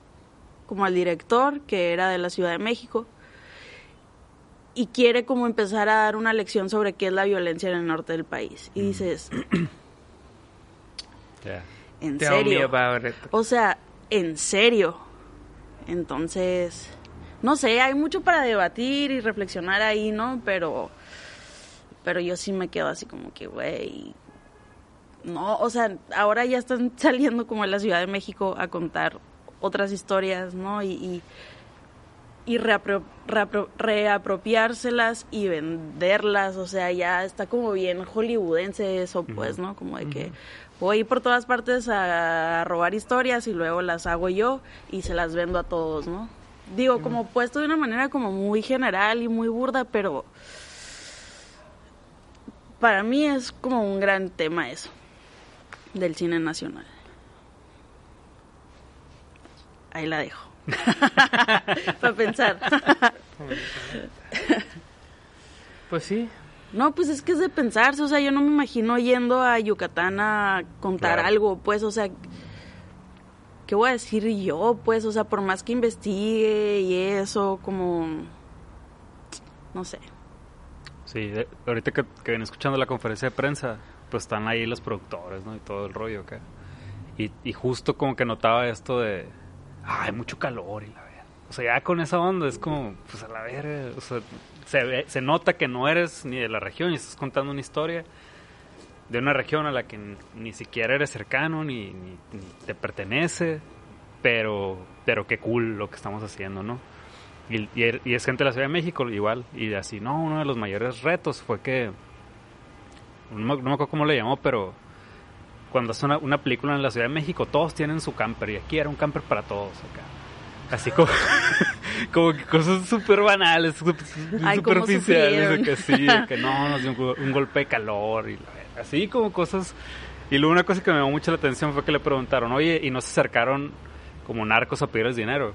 como al director que era de la Ciudad de México y quiere como empezar a dar una lección sobre qué es la violencia en el norte del país y dices *clears throat* Ya. en serio o sea, en serio. Entonces, no sé, hay mucho para debatir y reflexionar ahí, ¿no? Pero, pero yo sí me quedo así como que, güey, no, o sea, ahora ya están *laughs* saliendo como en la Ciudad de México a contar otras historias, ¿no? Y, y, y reapro- reapro- reapropiárselas y venderlas, o sea, ya está como bien hollywoodense eso, pues, ¿no? Como de que voy por todas partes a robar historias y luego las hago yo y se las vendo a todos, ¿no? Digo, como puesto de una manera como muy general y muy burda, pero para mí es como un gran tema eso del cine nacional. Ahí la dejo. *laughs* Para pensar. *laughs* Pues sí. No, pues es que es de pensarse, o sea, yo no me imagino yendo a Yucatán a contar Claro. algo, pues, o sea, ¿qué voy a decir yo? Pues, o sea, por más que investigue y eso, como, no sé. Sí, de- ahorita que, que ven escuchando la conferencia de prensa, pues están ahí los productores, ¿no? Y todo el rollo acá. Y, y justo como que notaba esto de, hay mucho calor y la verga. O sea, ya con esa onda es como, pues a la verga, se, se nota que no eres ni de la región y estás contando una historia de una región a la que ni, siquiera eres cercano ni, te pertenece, pero, pero qué cool lo que estamos haciendo, ¿no? Y, y- es gente de la Ciudad de México igual. Y así, no, uno de los mayores retos fue que. No me acuerdo cómo le llamó, pero. Cuando hace una, una película en la Ciudad de México, todos tienen su camper. Y aquí era un camper para todos acá. Así como. *laughs* como que cosas súper banales, Ay, superficiales. De que sí, de que no, nos dio un, un golpe de calor. Y así como cosas. Y luego una cosa que me llamó mucho la atención fue que le preguntaron, oye, ¿y no se acercaron como narcos a pedirles dinero?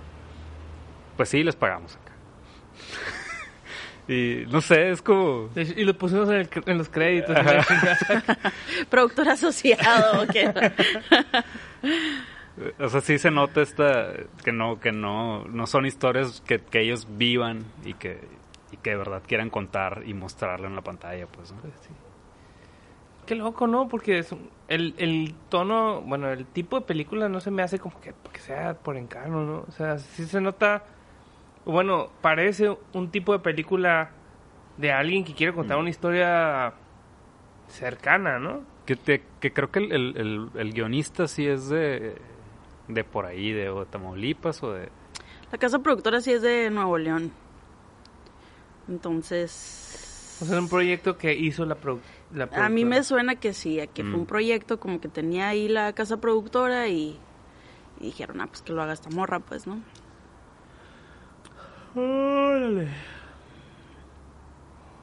Pues sí, les pagamos acá. Y no sé, es como... Y lo pusimos en, el cr- en los créditos. *laughs* Productor asociado, ¿o qué? *laughs* O sea, sí se nota esta que no que no no son historias que, que ellos vivan y que y que de verdad quieran contar y mostrarlo en la pantalla, pues. ¿no? Sí. Qué loco, ¿no? Porque es un- el, el tono, bueno, el tipo de película no se me hace como que, que sea por encarno, ¿no? O sea, sí se nota, bueno, parece un tipo de película de alguien que quiere contar Mm. una historia cercana, ¿no? Que, te- que creo que el, el, el- el guionista sí es de, de por ahí, de, o de Tamaulipas o de... La casa productora sí es de Nuevo León. Entonces... O sea, es un proyecto que hizo la, produ- la A mí me suena que sí, que fue Mm. un proyecto como que tenía ahí la casa productora y, y dijeron, ah, pues que lo haga esta morra, pues, ¿no? Órale.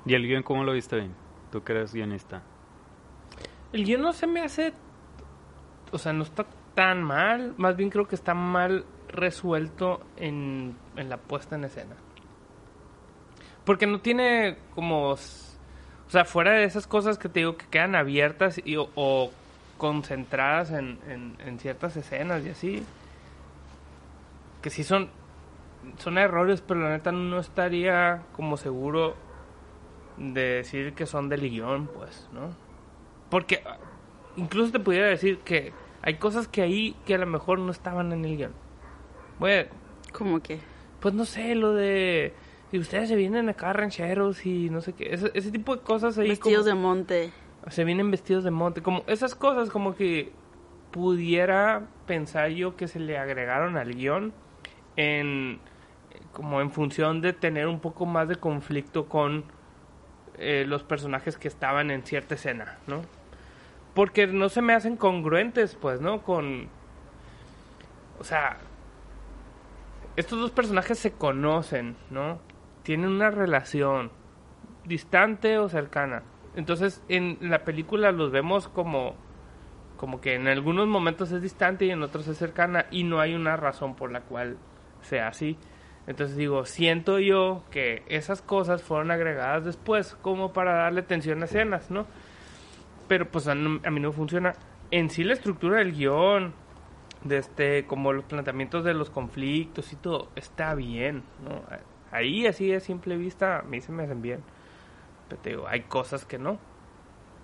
¿Y el guion cómo lo viste bien? Tú que eres guionista. El guion no se me hace. O sea, no está tan mal. Más bien creo que está mal resuelto en, en la puesta en escena. Porque no tiene como. O sea, fuera de esas cosas que te digo que quedan abiertas y, o, o concentradas en, en, en ciertas escenas y así. Que sí son. Son errores, pero la neta no estaría como seguro de decir que son del guion, pues, ¿no? Porque ah, incluso te pudiera decir que hay cosas que ahí que a lo mejor no estaban en el guion. Bueno, Como que... pues no sé, lo de... Si ustedes se vienen acá rancheros y no sé qué. Ese, ese tipo de cosas ahí Vestidos como- de monte. se vienen vestidos de monte. Como esas cosas como que pudiera pensar yo que se le agregaron al guion en como en función de tener un poco más de conflicto con eh, los personajes que estaban en cierta escena, ¿no? Porque no se me hacen congruentes, pues, ¿no? Con... O sea, estos dos personajes se conocen, ¿no? Tienen una relación distante o cercana. Entonces, en la película los vemos como como que en algunos momentos es distante y en otros es cercana y no hay una razón por la cual sea así. Entonces digo, siento yo que esas cosas fueron agregadas después como para darle tensión a escenas, ¿no? Pero pues a, no- a mí no funciona. En sí la estructura del guion, de este, como los planteamientos de los conflictos y todo, está bien, ¿no? Ahí así a simple vista a mí se me hacen bien. Pero te digo, hay cosas que no.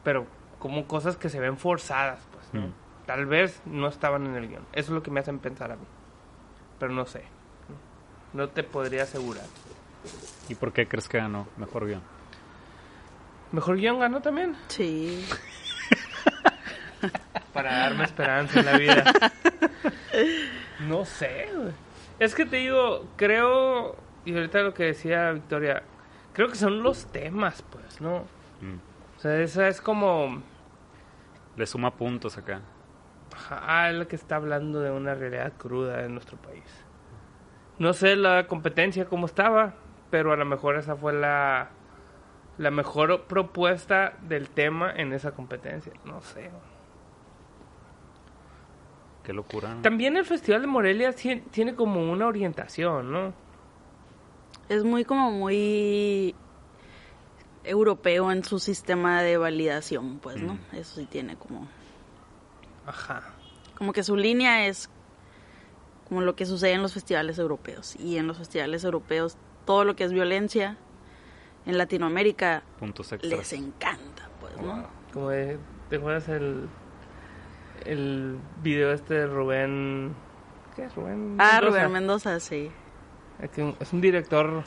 Pero como cosas que se ven forzadas, pues, ¿no? Mm. Tal vez no estaban en el guion. Eso es lo que me hacen pensar a mí. Pero no sé. No te podría asegurar. ¿Y por qué crees que ganó mejor guion? ¿Mejor guion ganó también? Sí. *laughs* Para darme esperanza en la vida. No sé. Es que te digo, creo, y ahorita lo que decía Victoria, creo que son los temas, pues, ¿no? Mm. O sea, esa es como, Le suma puntos acá. ah, es lo que está hablando de una realidad cruda en nuestro país. No sé la competencia cómo estaba, pero a lo mejor esa fue la, la mejor propuesta del tema en esa competencia. No sé. Qué locura. ¿no? También el Festival de Morelia tien- tiene como una orientación, ¿no? Es muy como muy europeo en su sistema de validación, pues, ¿no? Mm. Eso sí tiene como... Ajá. Como que su línea es como lo que sucede en los festivales europeos. Y en los festivales europeos, todo lo que es violencia en Latinoamérica Puntos les encanta, pues, ¿no? Como de, ¿te acuerdas el, el video este de Rubén? ¿Qué es Rubén? Ah, Mendoza? Rubén Mendoza, sí. Es que un- es un director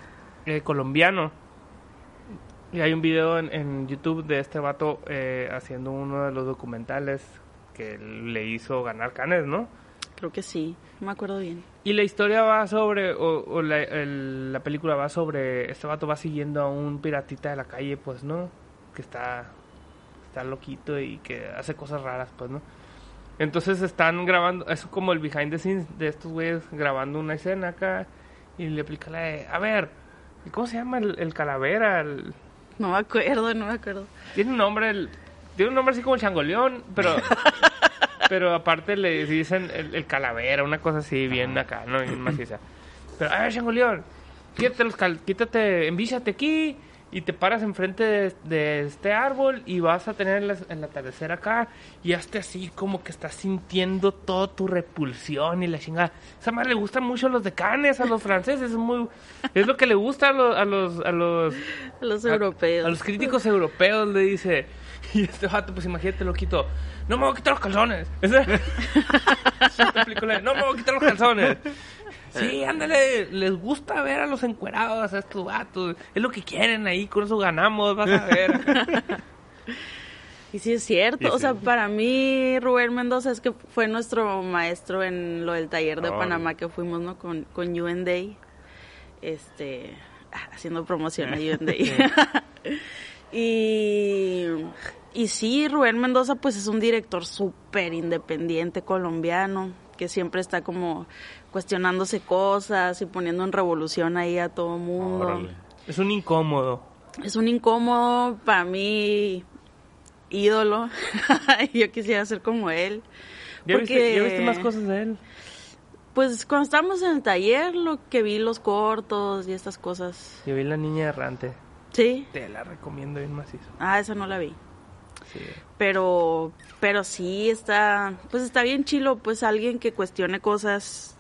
eh, colombiano. Y hay un video en, en YouTube de este vato eh, haciendo uno de los documentales que le hizo ganar Canes, ¿no? Creo que sí. No me acuerdo bien. Y la historia va sobre, o, o la, el- la película va sobre, este vato va siguiendo a un piratita de la calle, pues, ¿no? Que está, está loquito y que hace cosas raras, pues, ¿no? Entonces están grabando, es como el behind the scenes de estos güeyes grabando una escena acá y le aplica la de, a ver, ¿cómo se llama el, el calavera? El- No me acuerdo, no me acuerdo. tiene un nombre, el, tiene un nombre así como el changoleón, pero... *laughs* Pero aparte le dicen el, el calavera, una cosa así, bien acá, ¿no? Bien maciza. Pero, a ver, Changoleón, quítate, los cal- quítate, envísate aquí y te paras enfrente de, de este árbol y vas a tener el, el atardecer acá y hasta así como que estás sintiendo toda tu repulsión y la chingada. Esa madre le gusta mucho a los decanes, a los franceses, es muy es lo que le gusta a los a los a los, A los a- europeos. A, los críticos europeos le dice *laughs* y este vato pues imagínate lo quito. No me voy a quitar los calzones. *laughs* Película de, no me voy a quitar los calzones. *laughs* Sí, ándale, les gusta ver a los encuerados, a estos vatos. Es lo que quieren ahí, con eso ganamos, vas a ver. Y sí es cierto, o sí. sea, para mí Rubén Mendoza es que fue nuestro maestro en lo del taller de Oh. Panamá que fuimos, ¿no? Con, con UN Day, este, ah, haciendo promoción a UN Day. Y, y sí, Rubén Mendoza pues es un director súper independiente colombiano que siempre está como cuestionándose cosas y poniendo en revolución ahí a todo mundo. Órale. Es un incómodo. Es un incómodo para mí ídolo. *laughs* Yo quisiera ser como él. ¿Ya, viste, ya viste más cosas de él? Pues cuando estábamos en el taller, lo que vi los cortos y estas cosas. Yo vi La Niña Errante. Sí. Te la recomiendo bien macizo. Ah, esa no la vi. Sí. Pero, pero sí está, pues está bien chilo, pues alguien que cuestione cosas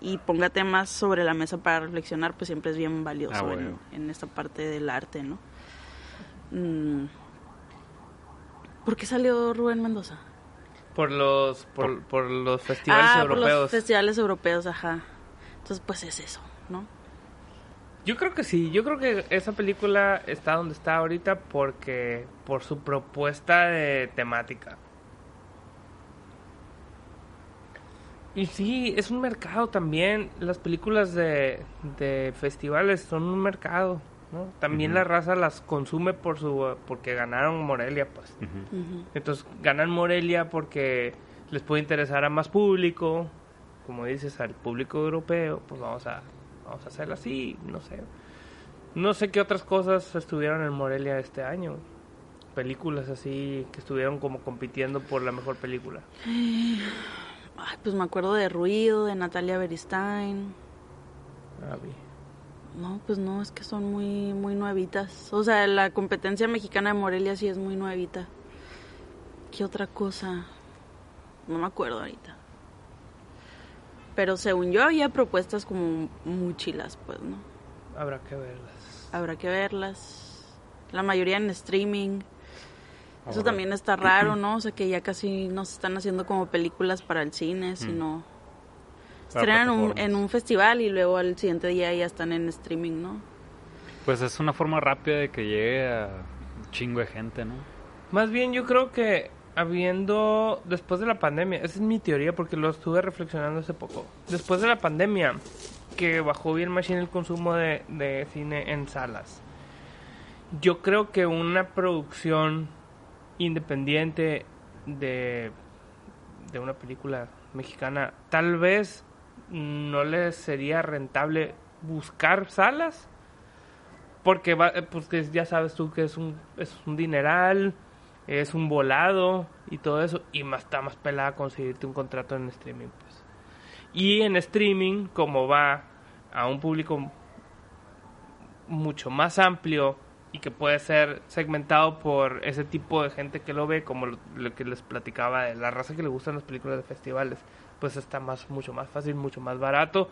y ponga temas sobre la mesa para reflexionar, pues siempre es bien valioso Ah, en, bueno. en esta parte del arte, ¿no? Mm. ¿Por qué salió Rubén Mendoza? Por los, por, por los festivales ah, por europeos. los festivales europeos, ajá. Entonces, pues es eso, ¿no? Yo creo que sí, yo creo que esa película está donde está ahorita porque por su propuesta de temática. Y sí, es un mercado también. Las películas de, de festivales son un mercado, ¿no? También la raza las consume por su porque ganaron Morelia, pues. Entonces ganan Morelia porque les puede interesar a más público, como dices, al público europeo, pues vamos a, vamos a hacerlo así, no sé. No sé qué otras cosas estuvieron en Morelia este año. Películas así que estuvieron como compitiendo por la mejor película. Ay, pues me acuerdo de Ruido, de Natalia Beristain. Ah. No, pues no, es que son muy, muy nuevitas. O sea, la competencia mexicana de Morelia sí es muy nuevita. ¿Qué otra cosa? No me acuerdo ahorita. Pero según yo había propuestas como muy chilas, pues, ¿no? Habrá que verlas. Habrá que verlas. La mayoría en streaming. Eso también está raro, ¿no? O sea, que ya casi no se están haciendo como películas para el cine, sino... Para Estrenan un- en un festival y luego al siguiente día ya están en streaming, ¿no? Pues es una forma rápida de que llegue a un chingo de gente, ¿no? Más bien yo creo que habiendo, después de la pandemia, esa es mi teoría porque lo estuve reflexionando hace poco, después de la pandemia, que bajó bien machine el consumo de, de cine en salas, yo creo que una producción independiente de, de una película mexicana, tal vez no le sería rentable buscar salas porque va, pues ya sabes tú que es un es un dineral es un volado y todo eso y más está más pelada conseguirte un contrato en streaming pues. Y en streaming como va a un público mucho más amplio y que puede ser segmentado por ese tipo de gente que lo ve como lo, que les platicaba de la raza que le gustan las películas de festivales pues está más mucho más fácil mucho más barato.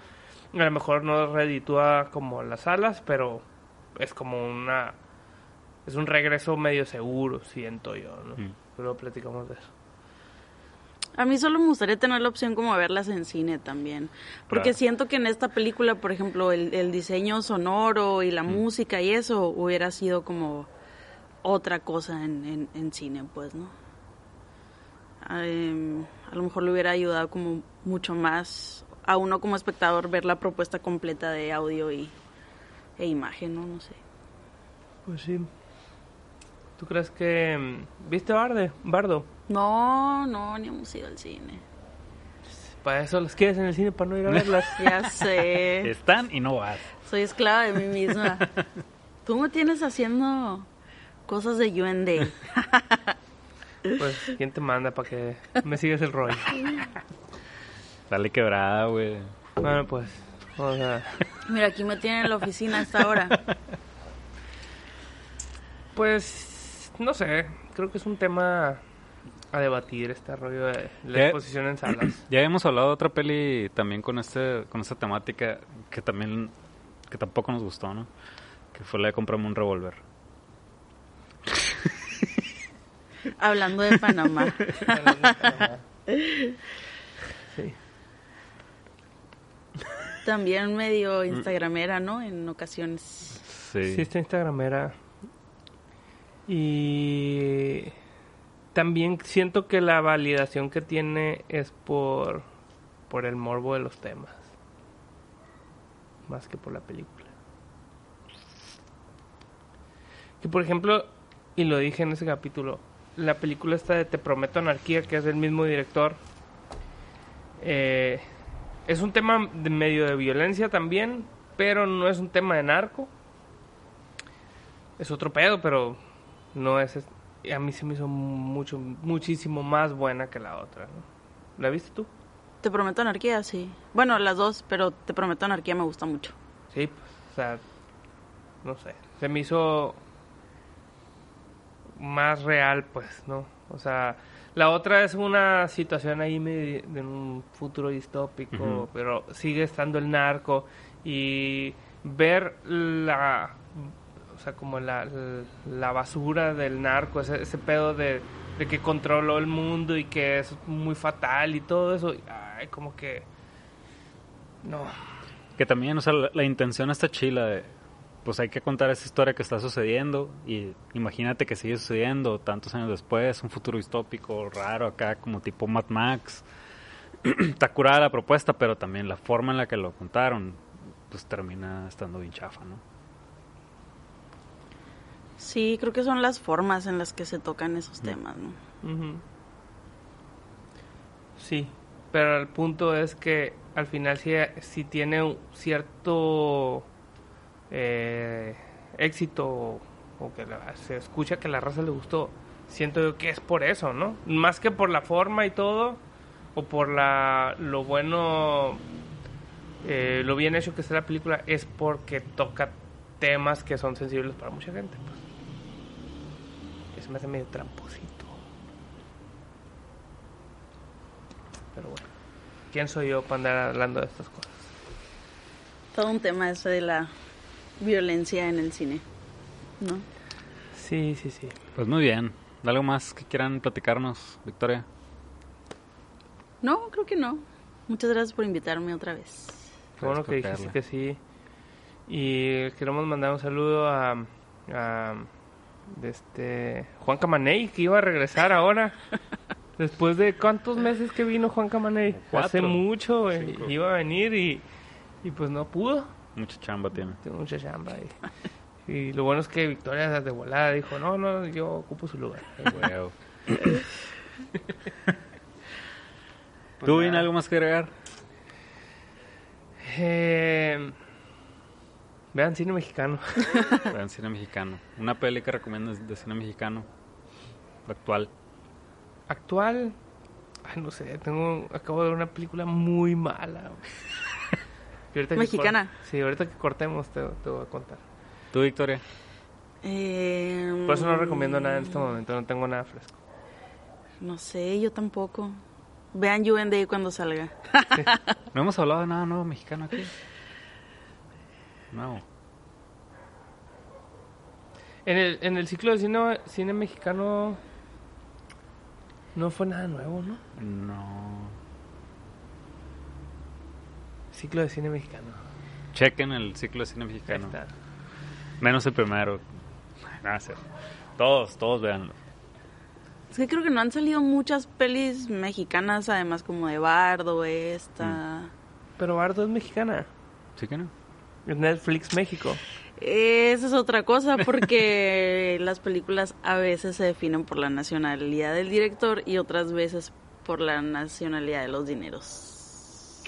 A lo mejor no reditúa como las salas pero es como una es un regreso medio seguro siento yo ¿no? Mm. pero platicamos de eso A mí solo me gustaría tener la opción como de verlas en cine también. Porque Claro. siento que en esta película, por ejemplo, el, el diseño sonoro y la música y eso hubiera sido como otra cosa en, en, en cine, pues, ¿no? Em, a lo mejor le hubiera ayudado como mucho más a uno como espectador ver la propuesta completa de audio y, e imagen, ¿no? No sé. pues sí ¿tú crees que mm, viste Barde Bardo No, no, ni hemos ido al cine. para eso las quieres en el cine para no ir a verlas *laughs* Ya sé. Están y no vas. Soy esclava de mí misma. *laughs* Tú me tienes haciendo cosas de UND. *laughs* pues quién te manda para que me sigas el rollo Dale quebrada, güey. bueno pues vamos a Mira, aquí me tienen en la oficina a esta hora. Pues, no sé, creo que es un tema a debatir este rollo de la exposición en salas. *clears throat* Ya hemos hablado de otra peli también con este con esta temática que también que tampoco nos gustó, ¿no? Que fue la de comprarme un revólver. *laughs* *laughs* Hablando de Panamá. sí. También medio instagramera, ¿no? En ocasiones. Sí. Sí, esta Instagramera. Y también siento que la validación que tiene es por, por el morbo de los temas. Más que por la película. Que por ejemplo, y lo dije en ese capítulo, la película esta de Te Prometo Anarquía, que es del mismo director, eh, es un tema de medio de violencia también, pero no es un tema de narco es otro pedo, pero no es, a mí se me hizo mucho muchísimo más buena que la otra, ¿no? ¿La viste tú? Te prometo anarquía, sí. Bueno, las dos, pero te prometo anarquía me gusta mucho. Sí, pues, o sea, no sé, se me hizo más real, pues, ¿no? O sea, la otra es una situación ahí medio de un futuro distópico, pero sigue estando el narco y ver la, sea, como la, la basura del narco, ese, ese pedo de, de que controló el mundo y que es muy fatal y todo eso, ay, como que, no, Que también, o sea, la, la intención está chila de, pues hay que contar esa historia que está sucediendo y imagínate que sigue sucediendo tantos años después, un futuro distópico raro acá como tipo Mad Max. *clears throat* está curada la propuesta, pero también la forma en la que lo contaron, pues termina estando bien chafa, ¿no? Sí, creo que son las formas en las que se tocan esos temas, ¿no? Sí, pero el punto es que al final si, si tiene un cierto eh, éxito o, que se escucha que a la raza le gustó, siento yo que es por eso, ¿no? Más que por la forma y todo, o por la lo bueno, eh, lo bien hecho que está la película, es porque toca temas que son sensibles para mucha gente. Pues. Eso me hace medio tramposito. Pero bueno, ¿quién soy yo para andar hablando de estas cosas? Todo un tema ese de la violencia en el cine, ¿no? Sí, sí, sí. Pues muy bien. ¿Algo más que quieran platicarnos, Victoria? No, creo que no. Muchas gracias por invitarme otra vez. Qué bueno que dijiste que sí. Y queremos mandar un saludo a, a de este Juan Camaney, que iba a regresar ahora. *laughs* Después de cuántos meses que vino Juan Camaney. Cuatro. Hace mucho. Cinco. Iba a venir y, y pues no pudo. Mucha chamba tiene. Tengo mucha chamba. Y, y lo bueno es que Victoria de volada dijo, no, no, yo ocupo su lugar. Pues *laughs* ¿Tú, nada. algo más que agregar? Eh, vean cine mexicano. *laughs* Vean cine mexicano. Una peli que recomiendas de cine mexicano. Actual. Actual, ay, no sé, tengo, acabo de ver una película muy mala. *laughs* que ¿Mexicana? sí, ahorita que cortemos te, te voy a contar. ¿Tú, Victoria? Eh, Por eso no recomiendo nada en este momento, no tengo nada fresco. No sé, yo tampoco. Vean Day cuando salga. *laughs* No hemos hablado de nada nuevo mexicano aquí. No. En el, en el ciclo de cine, cine mexicano no fue nada nuevo, ¿no? No. Ciclo de cine mexicano. Chequen el ciclo de cine Ahí mexicano. está. Menos el primero. Nada. Todos, todos veanlo. Es que creo que no han salido muchas pelis mexicanas, además como de Bardo, esta. Pero Bardo es mexicana. ¿Sí que no? Netflix México. Esa es otra cosa, porque *laughs* las películas a veces se definen por la nacionalidad del director y otras veces por la nacionalidad de los dineros.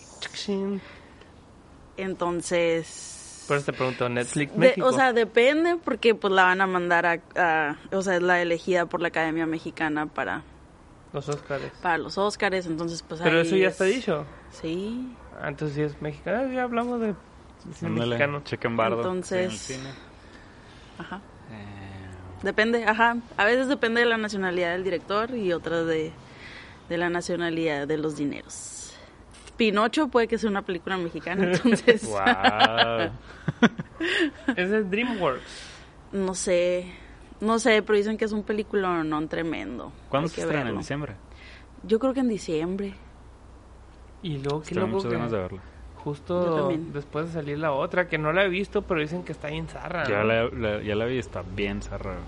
Entonces... Por eso te pregunto, Netflix de- México. o sea, depende porque pues la van a mandar a, a- O sea, es la elegida por la Academia Mexicana para, los Óscares. para los Óscares, entonces pues Pero ahí eso ya es- está dicho. Sí. Ah, entonces sí es mexicano. Ya hablamos de cine Ándale, mexicano. Chequen Bardo. Entonces- sí, en el cine. Ajá. Eh, Depende, ajá. A veces depende de la nacionalidad del director y otras de, de la nacionalidad de los dineros. Pinocho puede que sea una película mexicana, *laughs* entonces. Wow. Es de DreamWorks. no sé. No sé, pero dicen que es un película no tremendo. ¿Cuándo Hay se estrena? ¿En verlo. diciembre? Yo creo que en diciembre. Y luego, qué Tengo loco muchas que ganas de verla. Justo después de salir la otra, que no la he visto, pero dicen que está bien zarra. Ya ¿no? la, la- ya la vi, está bien cerrada.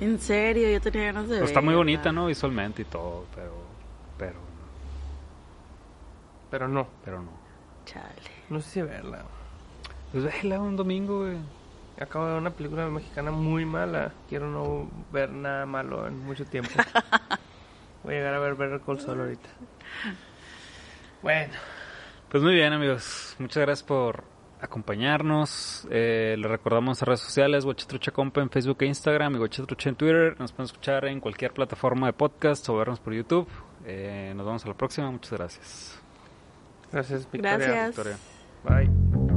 En serio, yo tenía ganas de Pero está muy verla. bonita, ¿no? Visualmente y todo, pero... Pero... Pero no, Pero no. Chale. no sé si verla. Pues véela un domingo, güey. Acabo de ver una película mexicana muy mala. Quiero no ver nada malo en mucho tiempo. *laughs* Voy a llegar a ver Better Call Saul ahorita. Bueno, Pues muy bien, amigos. Muchas gracias por acompañarnos. Eh, les recordamos nuestras redes sociales, Guachetrucha Compa en Facebook e Instagram y Guachetrucha en Twitter. Nos pueden escuchar en cualquier plataforma de podcast o vernos por YouTube. Eh, nos vemos a la próxima. Muchas gracias. gracias Victoria. Gracias. Victoria. Bye.